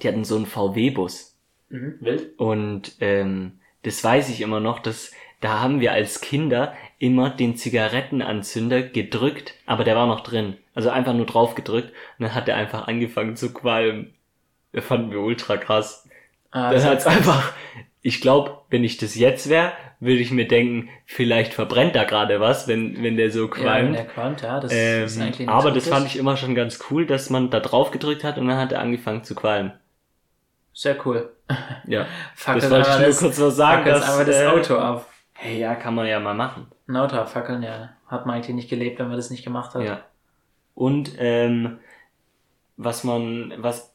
die hatten so einen VW-Bus. Mhm, wild. Und ähm, das weiß ich immer noch, dass da haben wir als Kinder immer den Zigarettenanzünder gedrückt, aber der war noch drin. Also einfach nur drauf gedrückt und dann hat er einfach angefangen zu qualmen. Das fanden wir ultra krass. Ah, das hat's einfach, ich glaube, wenn ich das jetzt wäre, würde ich mir denken, vielleicht verbrennt da gerade was, wenn, wenn der so ja, wenn qualmt. der qualmt, ja, das ähm, ist eigentlich aber das fand ich immer schon ganz cool, dass man da drauf gedrückt hat und dann hat er angefangen zu qualmen. Sehr cool. Ja, Fackeln das wollte ich nur das, kurz was sagen. fackeln dass, einmal das äh, Auto ab. Hey, ja, kann man ja mal machen. Ein Auto abfackeln, ja. Hat man eigentlich nicht gelebt, wenn man das nicht gemacht hat. Ja. Und ähm, was man, was,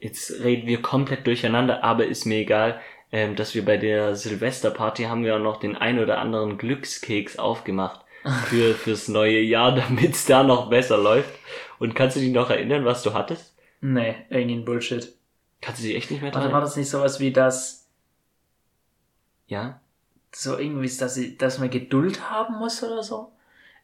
jetzt reden wir komplett durcheinander, aber ist mir egal, ähm, dass wir bei der Silvesterparty haben wir auch noch den ein oder anderen Glückskeks aufgemacht für, fürs neue Jahr, damit es da noch besser läuft. Und kannst du dich noch erinnern, was du hattest? Nee, irgendwie ein Bullshit. Kannst du dich echt nicht mehr Warte, dran war das nicht sowas wie das, Ja? so irgendwie, dass, ich, dass man Geduld haben muss oder so?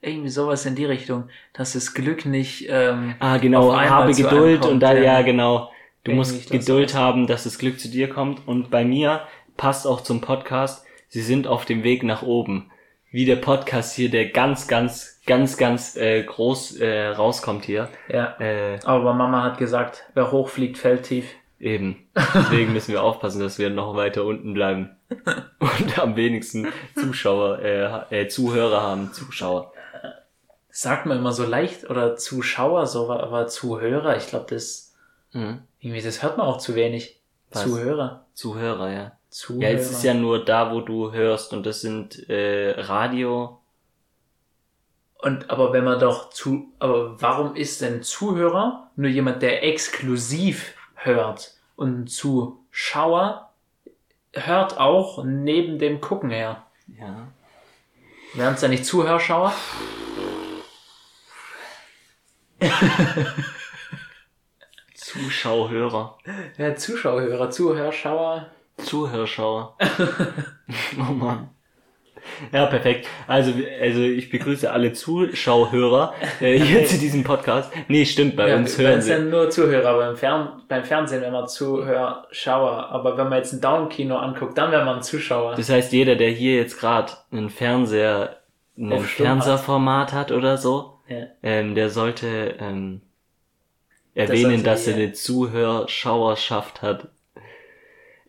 Irgendwie sowas in die Richtung, dass das Glück nicht, ähm, Ah, genau, habe Geduld kommt, und da, ja. genau. Du musst das Geduld haben, dass das Glück zu dir kommt. Und bei mir passt auch zum Podcast, sie sind auf dem Weg nach oben. Wie der Podcast hier, der ganz, ganz, ganz, ganz äh, groß äh, rauskommt hier. ja. Äh, Aber Mama hat gesagt, wer hochfliegt, fällt tief. Eben. Deswegen müssen wir aufpassen, dass wir noch weiter unten bleiben. Und am wenigsten Zuschauer, äh, äh, Zuhörer haben. Zuschauer. Sagt man immer so leicht oder Zuschauer, so, aber Zuhörer, ich glaube, das, Mhm. irgendwie, das hört man auch zu wenig. Was? Zuhörer. Zuhörer, ja. Zuhörer. Ja, es ist ja nur da, wo du hörst und das sind äh, Radio. Und aber wenn man doch zu, aber warum ist denn Zuhörer nur jemand, der exklusiv hört und ein Zuschauer hört auch neben dem Gucken her? Ja. Wären es ja nicht Zuhörschauer? Zuschauhörer. Ja, Zuschauhörer, Zuhörschauer. Zuhörschauer. oh Mann. Ja, perfekt. Also, also ich begrüße alle Zuschauhörer äh, hier zu diesem Podcast. Nee, stimmt, bei ja, uns hören uns sie. sind nur Zuhörer, beim, Fern beim Fernsehen wenn man Zuhörschauer. Aber wenn man jetzt ein Down-Kino anguckt, dann wäre man ein Zuschauer. Das heißt, jeder, der hier jetzt gerade einen Fernseher, ein Fernseherformat hat oder so, ja. ähm, der sollte ähm, erwähnen, sollte dass er eine Zuhörschauerschaft hat.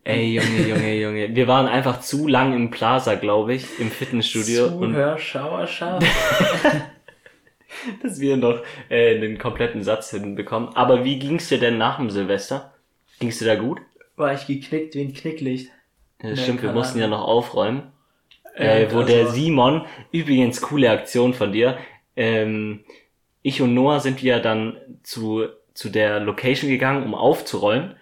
Ey, Junge, Junge, Junge. Wir waren einfach zu lang im Plaza, glaube ich, im Fitnessstudio. und Zuhörschauerschaft. dass wir noch äh, einen kompletten Satz hinbekommen. Aber wie ging's dir denn nach dem Silvester? Ging's dir da gut? War ich geknickt wie ein Knicklicht. Ja, stimmt, wir mussten ja noch aufräumen. Äh, wo also- der Simon, übrigens coole Aktion von dir, ähm, ich und Noah sind wir dann zu, zu der Location gegangen, um aufzuräumen.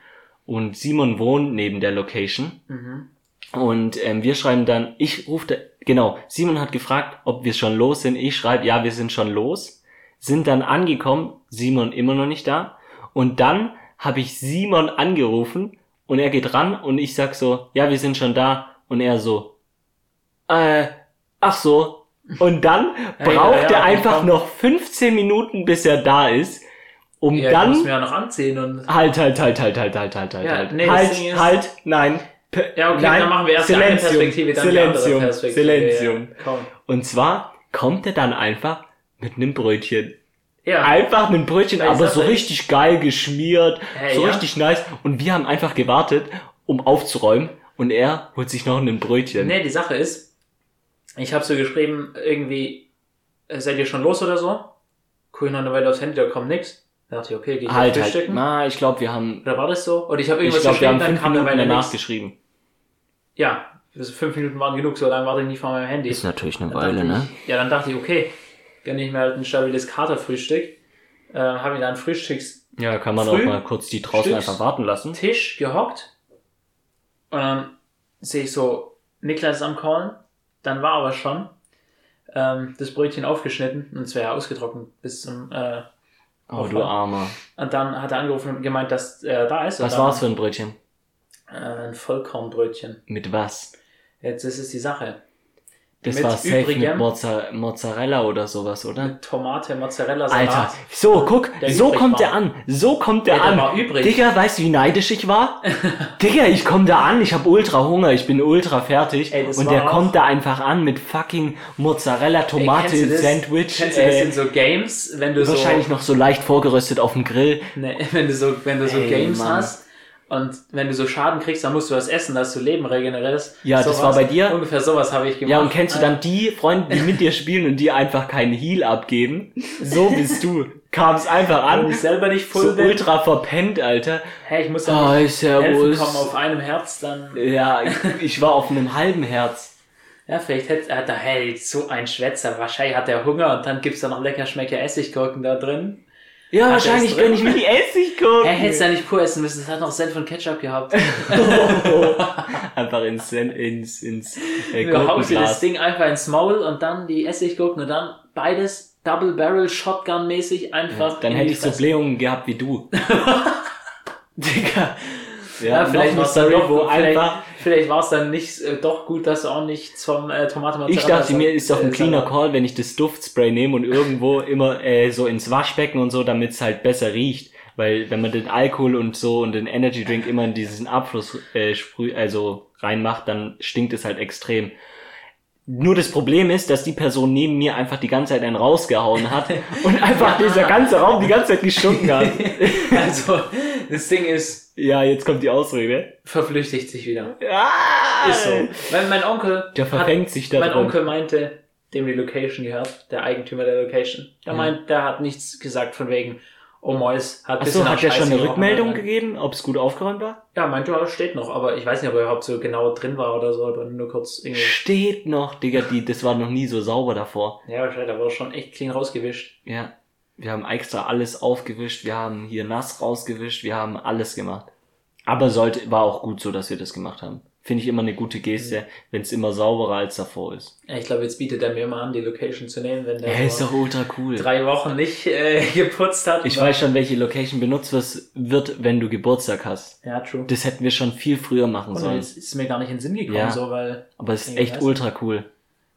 Und Simon wohnt neben der Location. Mhm. Und ähm, wir schreiben dann, ich rufte, genau, Simon hat gefragt, ob wir schon los sind. Ich schreibe, ja, wir sind schon los. Sind dann angekommen, Simon immer noch nicht da. Und dann habe ich Simon angerufen und er geht ran und ich sag so, ja, wir sind schon da. Und er so, äh, ach so. Und dann Ja, braucht ja, er einfach noch 15 Minuten, bis er da ist, um Ja, dann muss mir ja noch anziehen und. Halt, halt, halt, halt, halt, halt, halt, halt, Ja, halt, nee, halt, ist- halt, nein. Ja, okay, nein, dann machen wir erst die eine Silenzium, Perspektive, dann die andere Silenzium, Perspektive. Silenzium. Ja. Und zwar kommt er dann einfach mit einem Brötchen. Ja, Einfach mit einem Brötchen, aber so richtig geil geschmiert, Hey, so ja. richtig nice. Und wir haben einfach gewartet, um aufzuräumen. Und er holt sich noch ein Brötchen. nee, die Sache ist, ich habe so geschrieben, irgendwie, äh, seid ihr schon los oder so? Guck ich noch eine Weile aufs Handy, da kommt nix. Da dachte ich, okay, geh ich halt, halt. Frühstücken. Na, ich glaube, wir haben, Oder war das so? Und ich habe ich irgendwas glaube, wir geschrieben, haben dann fünf kam Minuten danach nichts. geschrieben. Ja, also fünf Minuten waren genug, so lange warte ich nicht vor meinem Handy. Ist natürlich eine Dann Weile, ne? Ich, ja, dann dachte ich, okay, gönne ich mir halt ein stabiles Katerfrühstück. Äh, habe mir dann Frühstücks Ja, kann man Früh- auch mal kurz die draußen Stücks- einfach warten lassen. Tisch gehockt und dann sehe ich so Niklas am Callen. Dann war aber schon ähm, das Brötchen aufgeschnitten und es wäre ja ausgetrocknet bis zum. Äh, Oh, du Armer. und dann hat er angerufen und gemeint, dass er da ist. Was dann, war's für ein Brötchen? Äh, ein Vollkornbrötchen. Mit was? Jetzt ist es die Sache. Das Mit war safe mit übrigem- Mozza Mozzarella oder sowas, oder? Mit Tomate, Mozzarella, Salat. Alter, so, guck, so kommt war. der an. So kommt der der an. war übrig. Digga, weißt du, wie neidisch ich war? Digga, ich komm da an, ich hab ultra Hunger, ich bin ultra fertig. Ey, und der kommt da einfach an mit fucking Mozzarella, Ey, Tomate, kennst du das? Sandwich. Kennst du das äh, in so Games, wenn du wahrscheinlich so, noch so leicht vorgeröstet auf dem Grill. ne, wenn du so, wenn du so Ey, Games Mann. hast und wenn du so Schaden kriegst, dann musst du was essen, dass du Leben regenerierst. Ja, das Sowas- war bei dir? Ungefähr sowas habe ich gemacht. Ja, und kennst du dann die Freunde, die mit dir spielen und die einfach keinen Heal abgeben? So bist du. Kam's einfach Wenn an. ich selber nicht voll So bin, ultra verpennt, Alter. hey, ich muss ja Hi, nicht helfen kommen auf einem Herz, dann, Ja, ich, ich war auf einem halben Herz. ja, vielleicht hätte er da, hey, so ein Schwätzer, wahrscheinlich hat er Hunger und dann gibt's da noch lecker Schmecker Essiggurken da drin. Ja, er wahrscheinlich gönn ich mir die Essiggurken. Er hätte es ja nicht pur essen müssen, es hat noch Senf und Ketchup gehabt. Einfach ins, ins, ins äh, Du haust dir das. Ding einfach ins Maul und dann die Essiggurken und dann beides Double Barrel Shotgun mäßig einfach. Dann in hätte ich so. Blähungen gehabt wie du. Digga. Ja, Ja, vielleicht war es dann doch, einfach vielleicht war es dann nicht äh, doch gut, dass du auch nichts vom äh, Tomate Ich dachte mir, ist doch ein äh, cleaner. Call, wenn ich das Duftspray nehme und irgendwo immer äh, so ins Waschbecken und so, damit es halt besser riecht. Weil wenn man den Alkohol und so und den Energy Drink immer in diesen Abfluss äh, sprüh, also reinmacht, dann stinkt es halt extrem. Nur das Problem ist, dass die Person neben mir einfach die ganze Zeit einen rausgehauen hat und einfach dieser ganze Raum die ganze Zeit gestunken hat. Also, das Ding ist, ja, jetzt kommt die Ausrede. verflüchtigt sich wieder. Ja, Ist so. Weil mein Onkel. Der verfängt sich da Mein. Onkel meinte, dem die Location gehört, der Eigentümer der Location. Der Ja. meint, der hat nichts gesagt von wegen, oh Mois, hat Achso, hat der schon eine Rückmeldung Alter. gegeben, ob es gut aufgeräumt war? Ja, meinte, ja, steht noch, aber ich weiß nicht, ob er überhaupt so genau drin war oder so, aber nur kurz irgendwie. Steht noch, Digga, die, das war noch nie so sauber davor. Ja, wahrscheinlich, da war schon echt clean rausgewischt. Ja. Wir haben extra alles aufgewischt, wir haben hier nass rausgewischt, wir haben alles gemacht. Aber sollte, war auch gut so, dass wir das gemacht haben. Finde ich immer eine gute Geste, wenn es immer sauberer als davor ist. Ja, ich glaube, jetzt bietet er mir mal an, die Location zu nehmen, wenn der Er ist doch ultra cool. drei Wochen nicht äh, geputzt hat. Ich weiß schon, welche Location benutzt wird, wenn du Geburtstag hast. Ja, true. Das hätten wir schon viel früher machen Und sollen. jetzt ist mir gar nicht in den Sinn gekommen, Ja. so, weil Aber es ist echt ultra cool.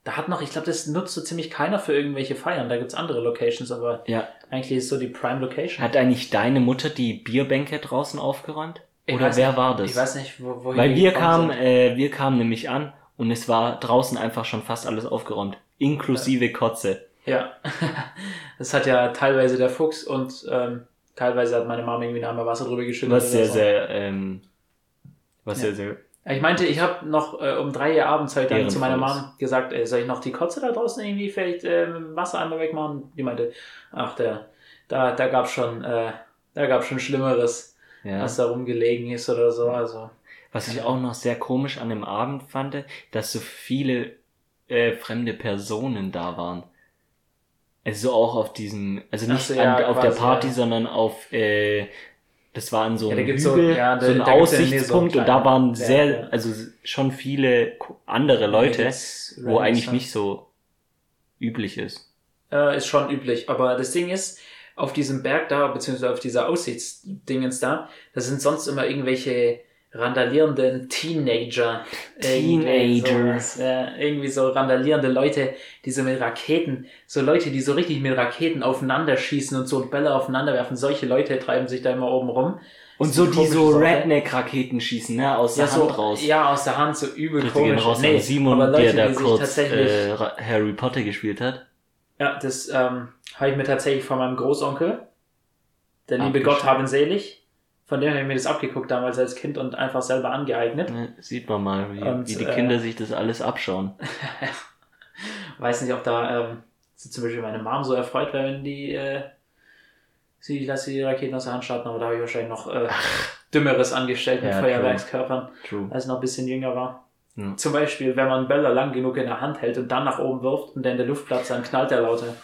Da hat noch, ich glaube, das nutzt so ziemlich keiner für irgendwelche Feiern. Da gibt's andere Locations, aber Ja. eigentlich ist so die Prime Location. Hat eigentlich deine Mutter die Bierbänke draußen aufgeräumt? Ich Oder wer nicht. war das? Ich weiß nicht, wo, wohin Weil wir kamen, sind. äh, wir kamen nämlich an und es war draußen einfach schon fast alles aufgeräumt. Inklusive Kotze. Ja. das hat ja teilweise der Fuchs und ähm, teilweise hat meine Mama irgendwie einmal Wasser drüber geschüttet. Was sehr, so. sehr, ähm, was Ja. sehr, sehr. Ich meinte, ich habe noch äh, um drei Uhr abends heute dann zu meiner Mom gesagt, äh, soll ich noch die Kotze da draußen irgendwie vielleicht äh, Wasser einmal wegmachen? Die meinte, ach, der, da, da gab's schon, äh, da gab's schon Schlimmeres, Ja. was da rumgelegen ist oder so. Also Was ich auch noch sehr komisch an dem Abend fand, dass so viele äh, fremde Personen da waren. Also auch auf diesem, also nicht so, ja, an, auf der quasi, Party, ja. sondern auf, äh, das war an so einem gibt's so- Hügel, ja, da- so ein ja so Aussichtspunkt und da waren sehr, also schon viele andere Leute, Jetzt wo eigentlich nicht so üblich ist. äh, ist schon üblich. Aber das Ding ist, auf diesem Berg da, beziehungsweise auf dieser Aussichtsdingens da, da sind sonst immer irgendwelche randalierenden Teenager. Irgendwie Teenager. sowas. Ja, irgendwie so randalierende Leute, die so mit Raketen, so Leute, die so richtig mit Raketen aufeinander schießen und so und Bälle aufeinander werfen. Solche Leute treiben sich da immer oben rum. Und so ist die so Sache. Redneck-Raketen schießen, ne, aus Ja, der so, Hand raus. ja, aus der Hand, so übel Grüße komisch. raus Nee, an Simon, aber Leute, der da kurz tatsächlich äh, Harry Potter gespielt hat. Ja, das ähm, habe ich mir tatsächlich von meinem Großonkel, der liebe. Gott haben selig, von dem habe ich mir das abgeguckt damals als Kind und einfach selber angeeignet. Ne, sieht man mal, wie, Und, wie die äh, Kinder sich das alles abschauen. Weiß nicht, ob da ähm, zum Beispiel meine Mom so erfreut wäre, wenn die äh, sie, dass sie die Raketen aus der Hand starten, aber da habe ich wahrscheinlich noch äh, Dümmeres angestellt mit Ja, Feuerwerkskörpern, True. als ich noch ein bisschen jünger war. Ja. Zum Beispiel, wenn man Böller lang genug in der Hand hält und dann nach oben wirft und der in der Luft platzt, dann knallt er lauter.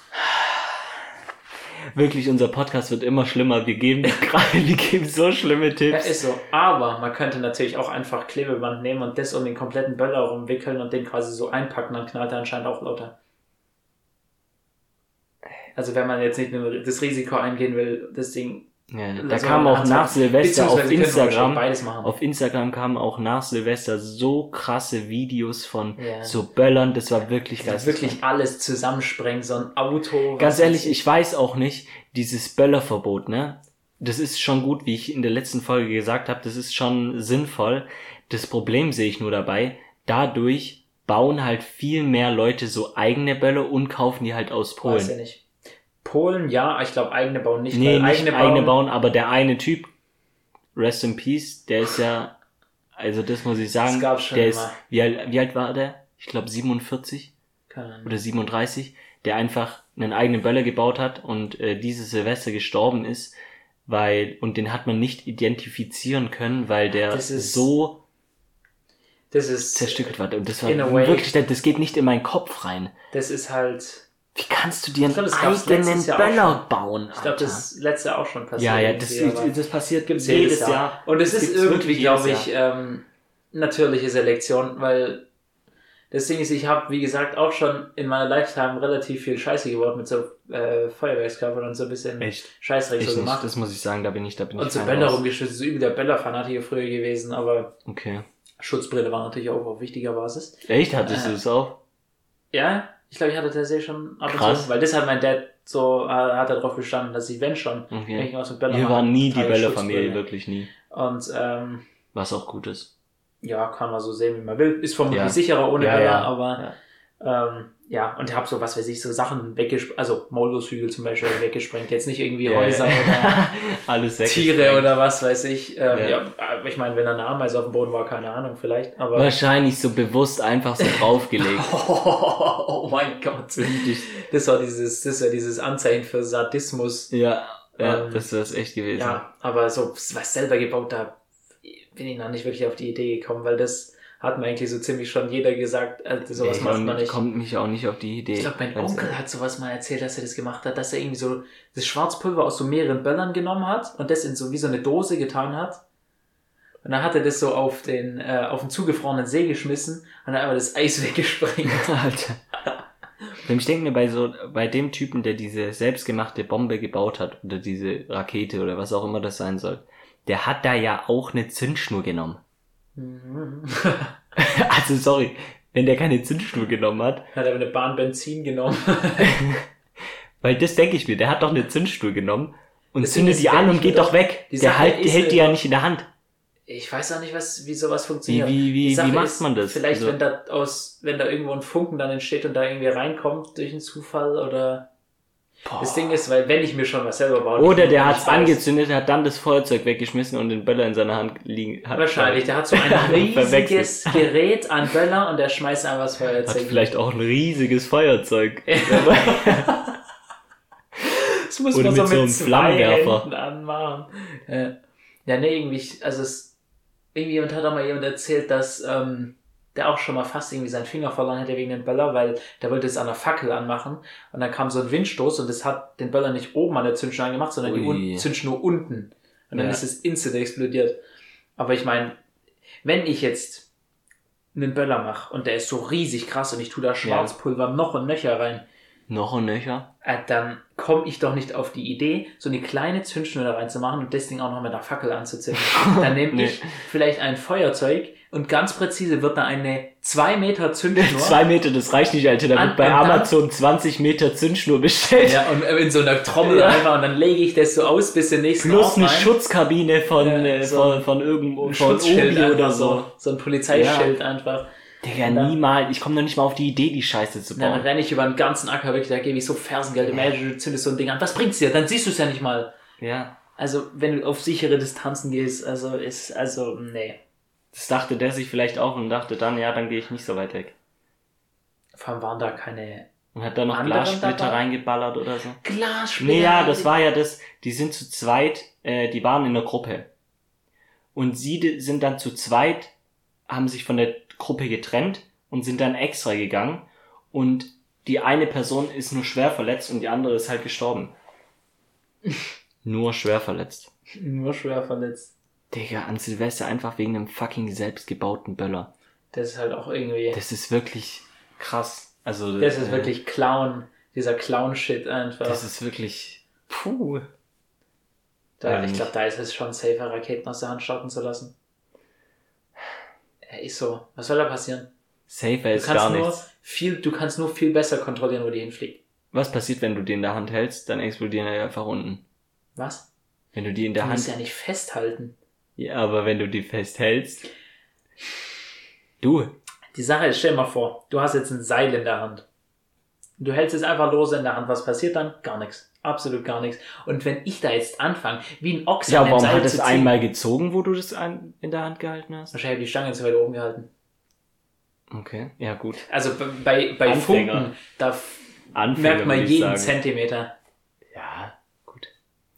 Wirklich, unser Podcast wird immer schlimmer. Wir geben gerade, wir geben so schlimme Ja, Tipps. ist so. Aber man könnte natürlich auch einfach Klebeband nehmen und das um den kompletten Böller rumwickeln und den quasi so einpacken, dann knallt er anscheinend auch lauter. Also wenn man jetzt nicht nur das Risiko eingehen will, das Ding. Ja, da Also kam auch nach Silvester auf Instagram, beides machen. auf Instagram kamen auch nach Silvester so krasse Videos von Ja. so Böllern. Das war wirklich Das geil. wirklich alles zusammensprengen, so ein Auto. Ganz ehrlich, ich weiß auch nicht, dieses Böllerverbot, ne? Das ist schon gut, wie ich in der letzten Folge gesagt habe, das ist schon sinnvoll. Das Problem sehe ich nur dabei, dadurch bauen halt viel mehr Leute so eigene Böller und kaufen die halt aus Weiß ja Polen. nicht. Polen, ja, ich glaube eigene bauen nicht. Nee, nicht eigene, bauen, aber der eine Typ, Rest in Peace, der ist ja, also das muss ich sagen, Das gab's schon der immer. ist, wie alt, wie alt war der? Ich glaube 47 Keine oder 37, der einfach einen eigenen Böller gebaut hat und äh, dieses Silvester gestorben ist, weil, und den hat man nicht identifizieren können, weil der ist- so zerstückelt war. Und das war wirklich, das geht nicht in meinen Kopf rein. das ist halt, Wie kannst du dir einen glaub, eigenen Jahr Böller bauen? Ich glaube, das ist letztes Jahr auch schon passiert. Ja, ja, das, das passiert gibt's jedes Jahr. Und es ist irgendwie, wirklich glaube jedes ich, ähm, natürliche Selektion, weil das Ding ist, ich habe, wie gesagt, auch schon in meiner Lifetime relativ viel Scheiße gebaut mit so äh, Feuerwerkskörpern und so ein bisschen Echt? Scheißdreck Ich so nicht, gemacht. das muss ich sagen, da bin ich, da bin Und ich so fein Bänder rumgeschützt, so übel der Bänder-Fanatiker früher gewesen, aber Okay. Schutzbrille war natürlich auch auf wichtiger Basis. Echt? Hattest du Äh. das auch? Ja, ich glaube, ich hatte tatsächlich schon ab und Krass. zu, weil das hat mein Dad so, hat er darauf bestanden, dass ich, wenn schon, Okay. irgendwas mit Bänder Wir waren nie die Schutzbrille. wirklich nie. Und, ähm, Was auch gut ist. ja, kann man so sehen, wie man will. Ist vermutlich Ja. sicherer ohne Ja, Bäller, ja. aber ähm, ja, und habe so, was weiß ich, so Sachen weggesprengt, also Maulwurfshügel zum Beispiel weggesprengt, jetzt nicht irgendwie Häuser oder Alles Tiere oder was weiß ich. Ähm, Ja. ja. aber ich meine, wenn da eine Ameise auf dem Boden war, keine Ahnung, vielleicht, aber Wahrscheinlich so bewusst einfach so draufgelegt. oh mein Gott. Das war dieses, das war dieses Anzeichen für Sadismus. ja, ja, Ähm, das ist echt gewesen. Ja, aber so was selber gebaut, da bin ich noch nicht wirklich auf die Idee gekommen, weil das hat mir eigentlich so ziemlich schon jeder gesagt, also sowas Nee, macht man nicht. Kommt mich auch nicht auf die Idee. Ich glaube, mein Onkel hat sowas mal erzählt, dass er das gemacht hat, dass er irgendwie so das Schwarzpulver aus so mehreren Böllern genommen hat und das in so wie so eine Dose getan hat. Und dann hat er das so auf den, äh, auf den zugefrorenen See geschmissen und dann einfach das Eis weggesprengt. Alter. Ich denke mir bei so, bei dem Typen, der diese selbstgemachte Bombe gebaut hat, oder diese Rakete oder was auch immer das sein soll, der hat da ja auch eine Zündschnur genommen. also sorry, wenn der keine Zündschnur genommen hat, hat aber eine Bahn Benzin genommen. weil das denke ich mir, der hat doch eine Zündschnur genommen und Das zündet die an und geht doch- weg. die Der halt, hält die ja nicht in der Hand. Ich weiß auch nicht, was, wie sowas Wie, funktioniert. wie, wie, Sache wie macht man das? Vielleicht, Also- wenn da aus, wenn da irgendwo ein Funken dann entsteht und da irgendwie reinkommt durch einen Zufall oder. Boah. Das Ding ist, weil wenn ich mir schon was selber baue. Oder der hat's angezündet, hat dann das Feuerzeug weggeschmissen und den Böller in seiner Hand liegen hat. Wahrscheinlich, der hat so ein riesiges Gerät an Böller und der schmeißt einfach das Hat Feuerzeug. vielleicht auch ein riesiges Feuerzeug. Das muss Oder man so mit so einem Flammenwerfer. Anmachen. Ja, nee, irgendwie, also es, irgendwie jemand hat auch mal jemand erzählt, dass ähm, der auch schon mal fast irgendwie seinen Finger verloren hätte wegen dem Böller, weil der wollte es an der Fackel anmachen und dann kam so ein Windstoß und das hat den Böller nicht oben an der Zündschnur angemacht, sondern die Ui. Un Zündschnur unten. Und dann Ja. ist es instant explodiert. Aber ich meine, wenn ich jetzt einen Böller mache und der ist so riesig krass und ich tue da Schwarzpulver noch und nöcher rein, Noch ein Nöcher? äh, dann komme ich doch nicht auf die Idee, so eine kleine Zündschnur da reinzumachen und das Ding auch noch mit einer Fackel anzuzünden. Dann nehme Nee. ich vielleicht ein Feuerzeug und ganz präzise wird da eine 2 Meter Zündschnur. Zwei Meter, das reicht nicht, Alter. Da wird bei Amazon 20 Meter Zündschnur bestellt. ja, und in so einer Trommel Ja. einfach und dann lege ich das so aus bis den nächsten Plus Ort eine rein. Schutzkabine von, Ja, äh, so von, von irgendwo, von Schutzschild Obi oder so. So ein Polizeischild einfach. Digga, dann- niemals. Ich komme noch nicht mal auf die Idee, die Scheiße zu Dann bauen. renne ich über den ganzen Acker wirklich, da gebe ich so Fersengeld, imagine, du zündest so ein Ding an. Was bringt's dir? Dann siehst du es ja nicht mal. Ja. Also, wenn du auf sichere Distanzen gehst, also ist, also, nee. Das dachte der sich vielleicht auch und dachte dann, ja, dann gehe ich nicht so weit weg. Vor allem waren da keine Und hat da noch Glassplitter dabei? reingeballert oder so. Glassplitter. Nee, ja, das war ja das, die sind zu zweit, äh, die waren in der Gruppe. Und sie sind dann zu zweit, haben sich von der Gruppe getrennt und sind dann extra gegangen. Und die eine Person ist nur schwer verletzt und die andere ist halt gestorben. nur schwer verletzt. Nur schwer verletzt. Digga, an Silvester einfach wegen einem fucking selbstgebauten Böller. Das ist halt auch irgendwie. Das, Das ist wirklich krass. Also, ist äh, wirklich Clown. Dieser Clown-Shit einfach. Das ist wirklich, puh. da, ich glaube, da ist es schon safer, Raketen aus der Hand starten zu lassen. Ja, ist so. Was soll da passieren? Safer Du ist kannst gar nur nichts. viel, du kannst nur viel besser kontrollieren, wo die hinfliegt. Was passiert, wenn du die in der Hand hältst? Dann explodieren die einfach unten. Was? Wenn du die in der Du musst Hand. ja nicht festhalten. Ja, aber wenn du die festhältst. Du. Die Sache ist, stell dir mal vor, du hast jetzt ein Seil in der Hand. Du hältst es einfach lose in der Hand. Was passiert dann? Gar nichts. Absolut gar nichts. Und wenn ich da jetzt anfange, wie ein Ochs Ja, an dem warum Seil hat es zu ziehen, einmal gezogen, wo du das ein, in der Hand gehalten hast? wahrscheinlich die Stange zu weit oben gehalten. Okay, ja gut. Also bei, bei, Anfänger. Funken, da Anfänger, merkt man jeden. Zentimeter. Ja, gut.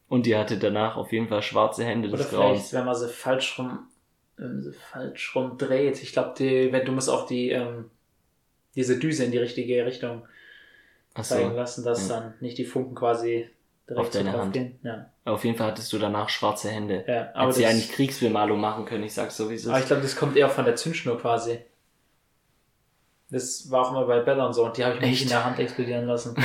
Und die hatte danach auf jeden Fall schwarze Hände Oder des vielleicht, Grauens. wenn man sie falsch rum, man sie falsch rum dreht. Ich glaube, wenn du musst auch die, ähm, diese Düse in die richtige Richtung so. zeigen lassen, dass Ja. dann nicht die Funken quasi direkt Auf deine Hand. gehen. Ja, Auf jeden Fall hattest du danach schwarze Hände. ja aber, Hätte sie das, eigentlich Kriegsbemalung machen können, ich sag's so wie es aber ich glaube, das kommt eher von der Zündschnur quasi. Das war auch immer bei Bella und so und die habe ich mir nicht in der Hand explodieren lassen.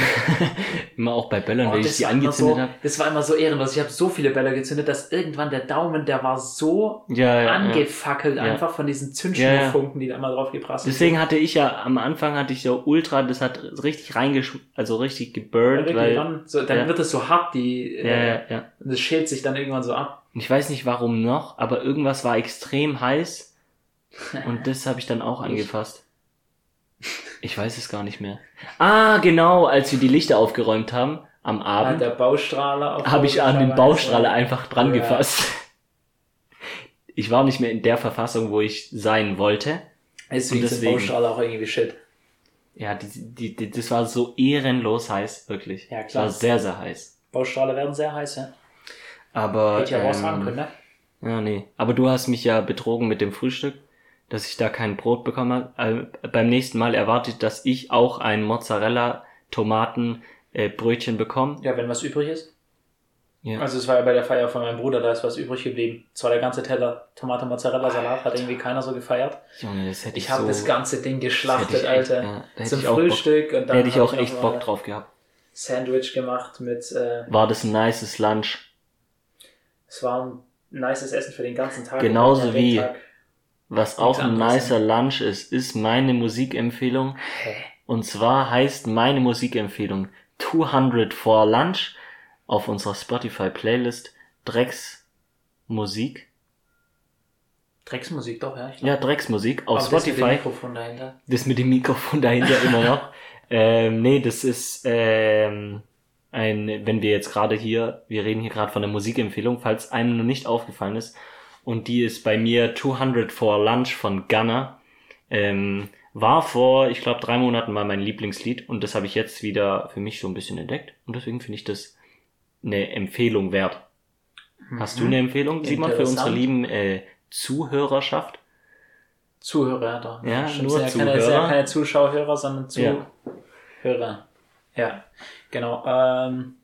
Immer auch bei Böllern, Oh, wenn ich die angezündet so, habe. das war immer so ehrenlos. Ich habe so viele Bälle gezündet, dass irgendwann der Daumen, der war so Ja, ja, angefackelt Ja. einfach von diesen Zündschnurfunken, die da immer drauf geprasselt Deswegen hatte ich ja am Anfang hatte ich so ultra, das hat richtig reingesch, also richtig geburnt, sind. weil Dann, so, dann wird es so hart, die, ja, äh, das schält sich dann irgendwann so ab. Ich weiß nicht warum noch, aber irgendwas war extrem heiß und das habe ich dann auch angefasst. Ich weiß es gar nicht mehr. Ah, genau, als wir die Lichter aufgeräumt haben am Abend, der Baustrahler habe ich an den Baustrahler einfach dran Ja. gefasst. Ich war nicht mehr in der Verfassung, wo ich sein wollte. Deswegen, sind deswegen- Baustrahler auch irgendwie shit. Ja, die, die, die, das war so ehrenlos heiß, wirklich. Ja, Das klar. war sehr, sehr heiß. Baustrahler werden sehr heiß, ja. Aber, Hätte ich sagen ähm, können, ne? ja, nee. Aber du hast mich ja betrogen mit dem Frühstück, dass ich da kein Brot bekommen habe. Äh, beim nächsten Mal erwartet, dass ich auch ein Mozzarella, Tomaten, äh, Brötchen bekomme. Ja, wenn was übrig ist. Ja. Also es war ja bei der Feier von meinem Bruder, da ist was übrig geblieben. Zwar der ganze Teller Tomate Mozzarella Salat hat irgendwie keiner so gefeiert. Junge, das hätte ich, Ich habe so, das ganze Ding geschlachtet, Alter. Ja, Zum auch Bock, Frühstück und da dann hätte ich auch echt Bock drauf gehabt. Sandwich gemacht mit, äh, War das ein nices Lunch? es war ein nices Essen für den ganzen Tag. Genauso wie- Tag- Was auch ein nicer Lunch ist, ist meine Musikempfehlung. Hä? Und zwar heißt meine Musikempfehlung 200 for Lunch auf unserer Spotify Playlist Drecks Musik. Drecksmusik doch, ja. Ich glaub. Ja, Drecks Musik auf Aber das mit dem Spotify. Mikrofon dahinter. Das mit dem Mikrofon dahinter immer noch. Ähm, nee, das ist ähm, ein, wenn wir jetzt gerade hier, wir reden hier gerade von der Musikempfehlung, falls einem noch nicht aufgefallen ist. Und die ist bei mir 200 for Lunch von Gunner. Ähm, war vor, ich glaube, drei Monaten mal mein Lieblingslied und das habe ich jetzt wieder für mich so ein bisschen entdeckt. Und deswegen finde ich das eine Empfehlung wert. Hast du eine Empfehlung, Simon, für unsere Mhm. Lieben äh, Zuhörerschaft? Zuhörer doch. Ja, Stimmt, nur ja keine, Zuhörer. sind ja keine Zuschauer, sondern Ja. Zuhörer. Ja, genau. Ähm,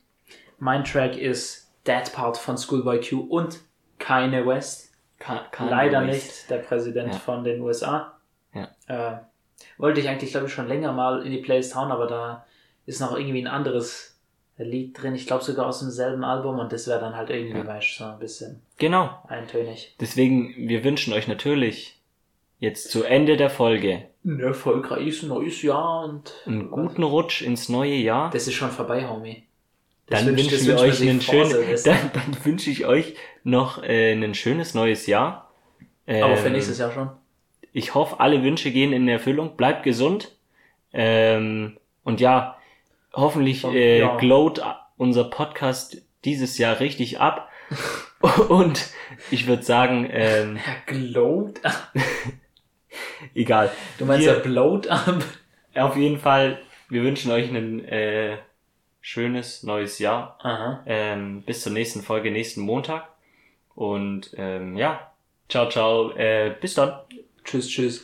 mein Track ist That Part von Schoolboy Q und Kanye West. Ka- Leider nicht der Präsident Ja. von den USA. Ja. Äh, wollte ich eigentlich, glaube ich, schon länger mal in die Playlist hauen, aber da ist noch irgendwie ein anderes Lied drin. Ich glaube sogar aus demselben Album und das wäre dann halt irgendwie, Ja. weißt so ein bisschen Genau. eintönig. Deswegen, wir wünschen euch natürlich jetzt zu Ende der Folge Ein erfolgreiches neues Jahr und einen guten Rutsch ins neue Jahr. Das ist schon vorbei, Homie. Dann wir wünscht man euch einen schönen, dann, dann wünsche ich euch noch äh, ein schönes neues Jahr. Aber für Ähm, nächstes Jahr schon. Ich hoffe, alle Wünsche gehen in Erfüllung. Bleibt gesund. Ähm, und ja, hoffentlich äh, ja. glowt unser Podcast dieses Jahr richtig ab. und ich würde sagen, ähm, Glowed? egal. Du meinst, Wir- er blowt ab? Auf jeden Fall, wir wünschen euch ein äh, schönes neues Jahr. Aha. Ähm, bis zur nächsten Folge, nächsten Montag. Und ähm, ja, ciao, ciao. Äh, bis dann. Tschüss, tschüss.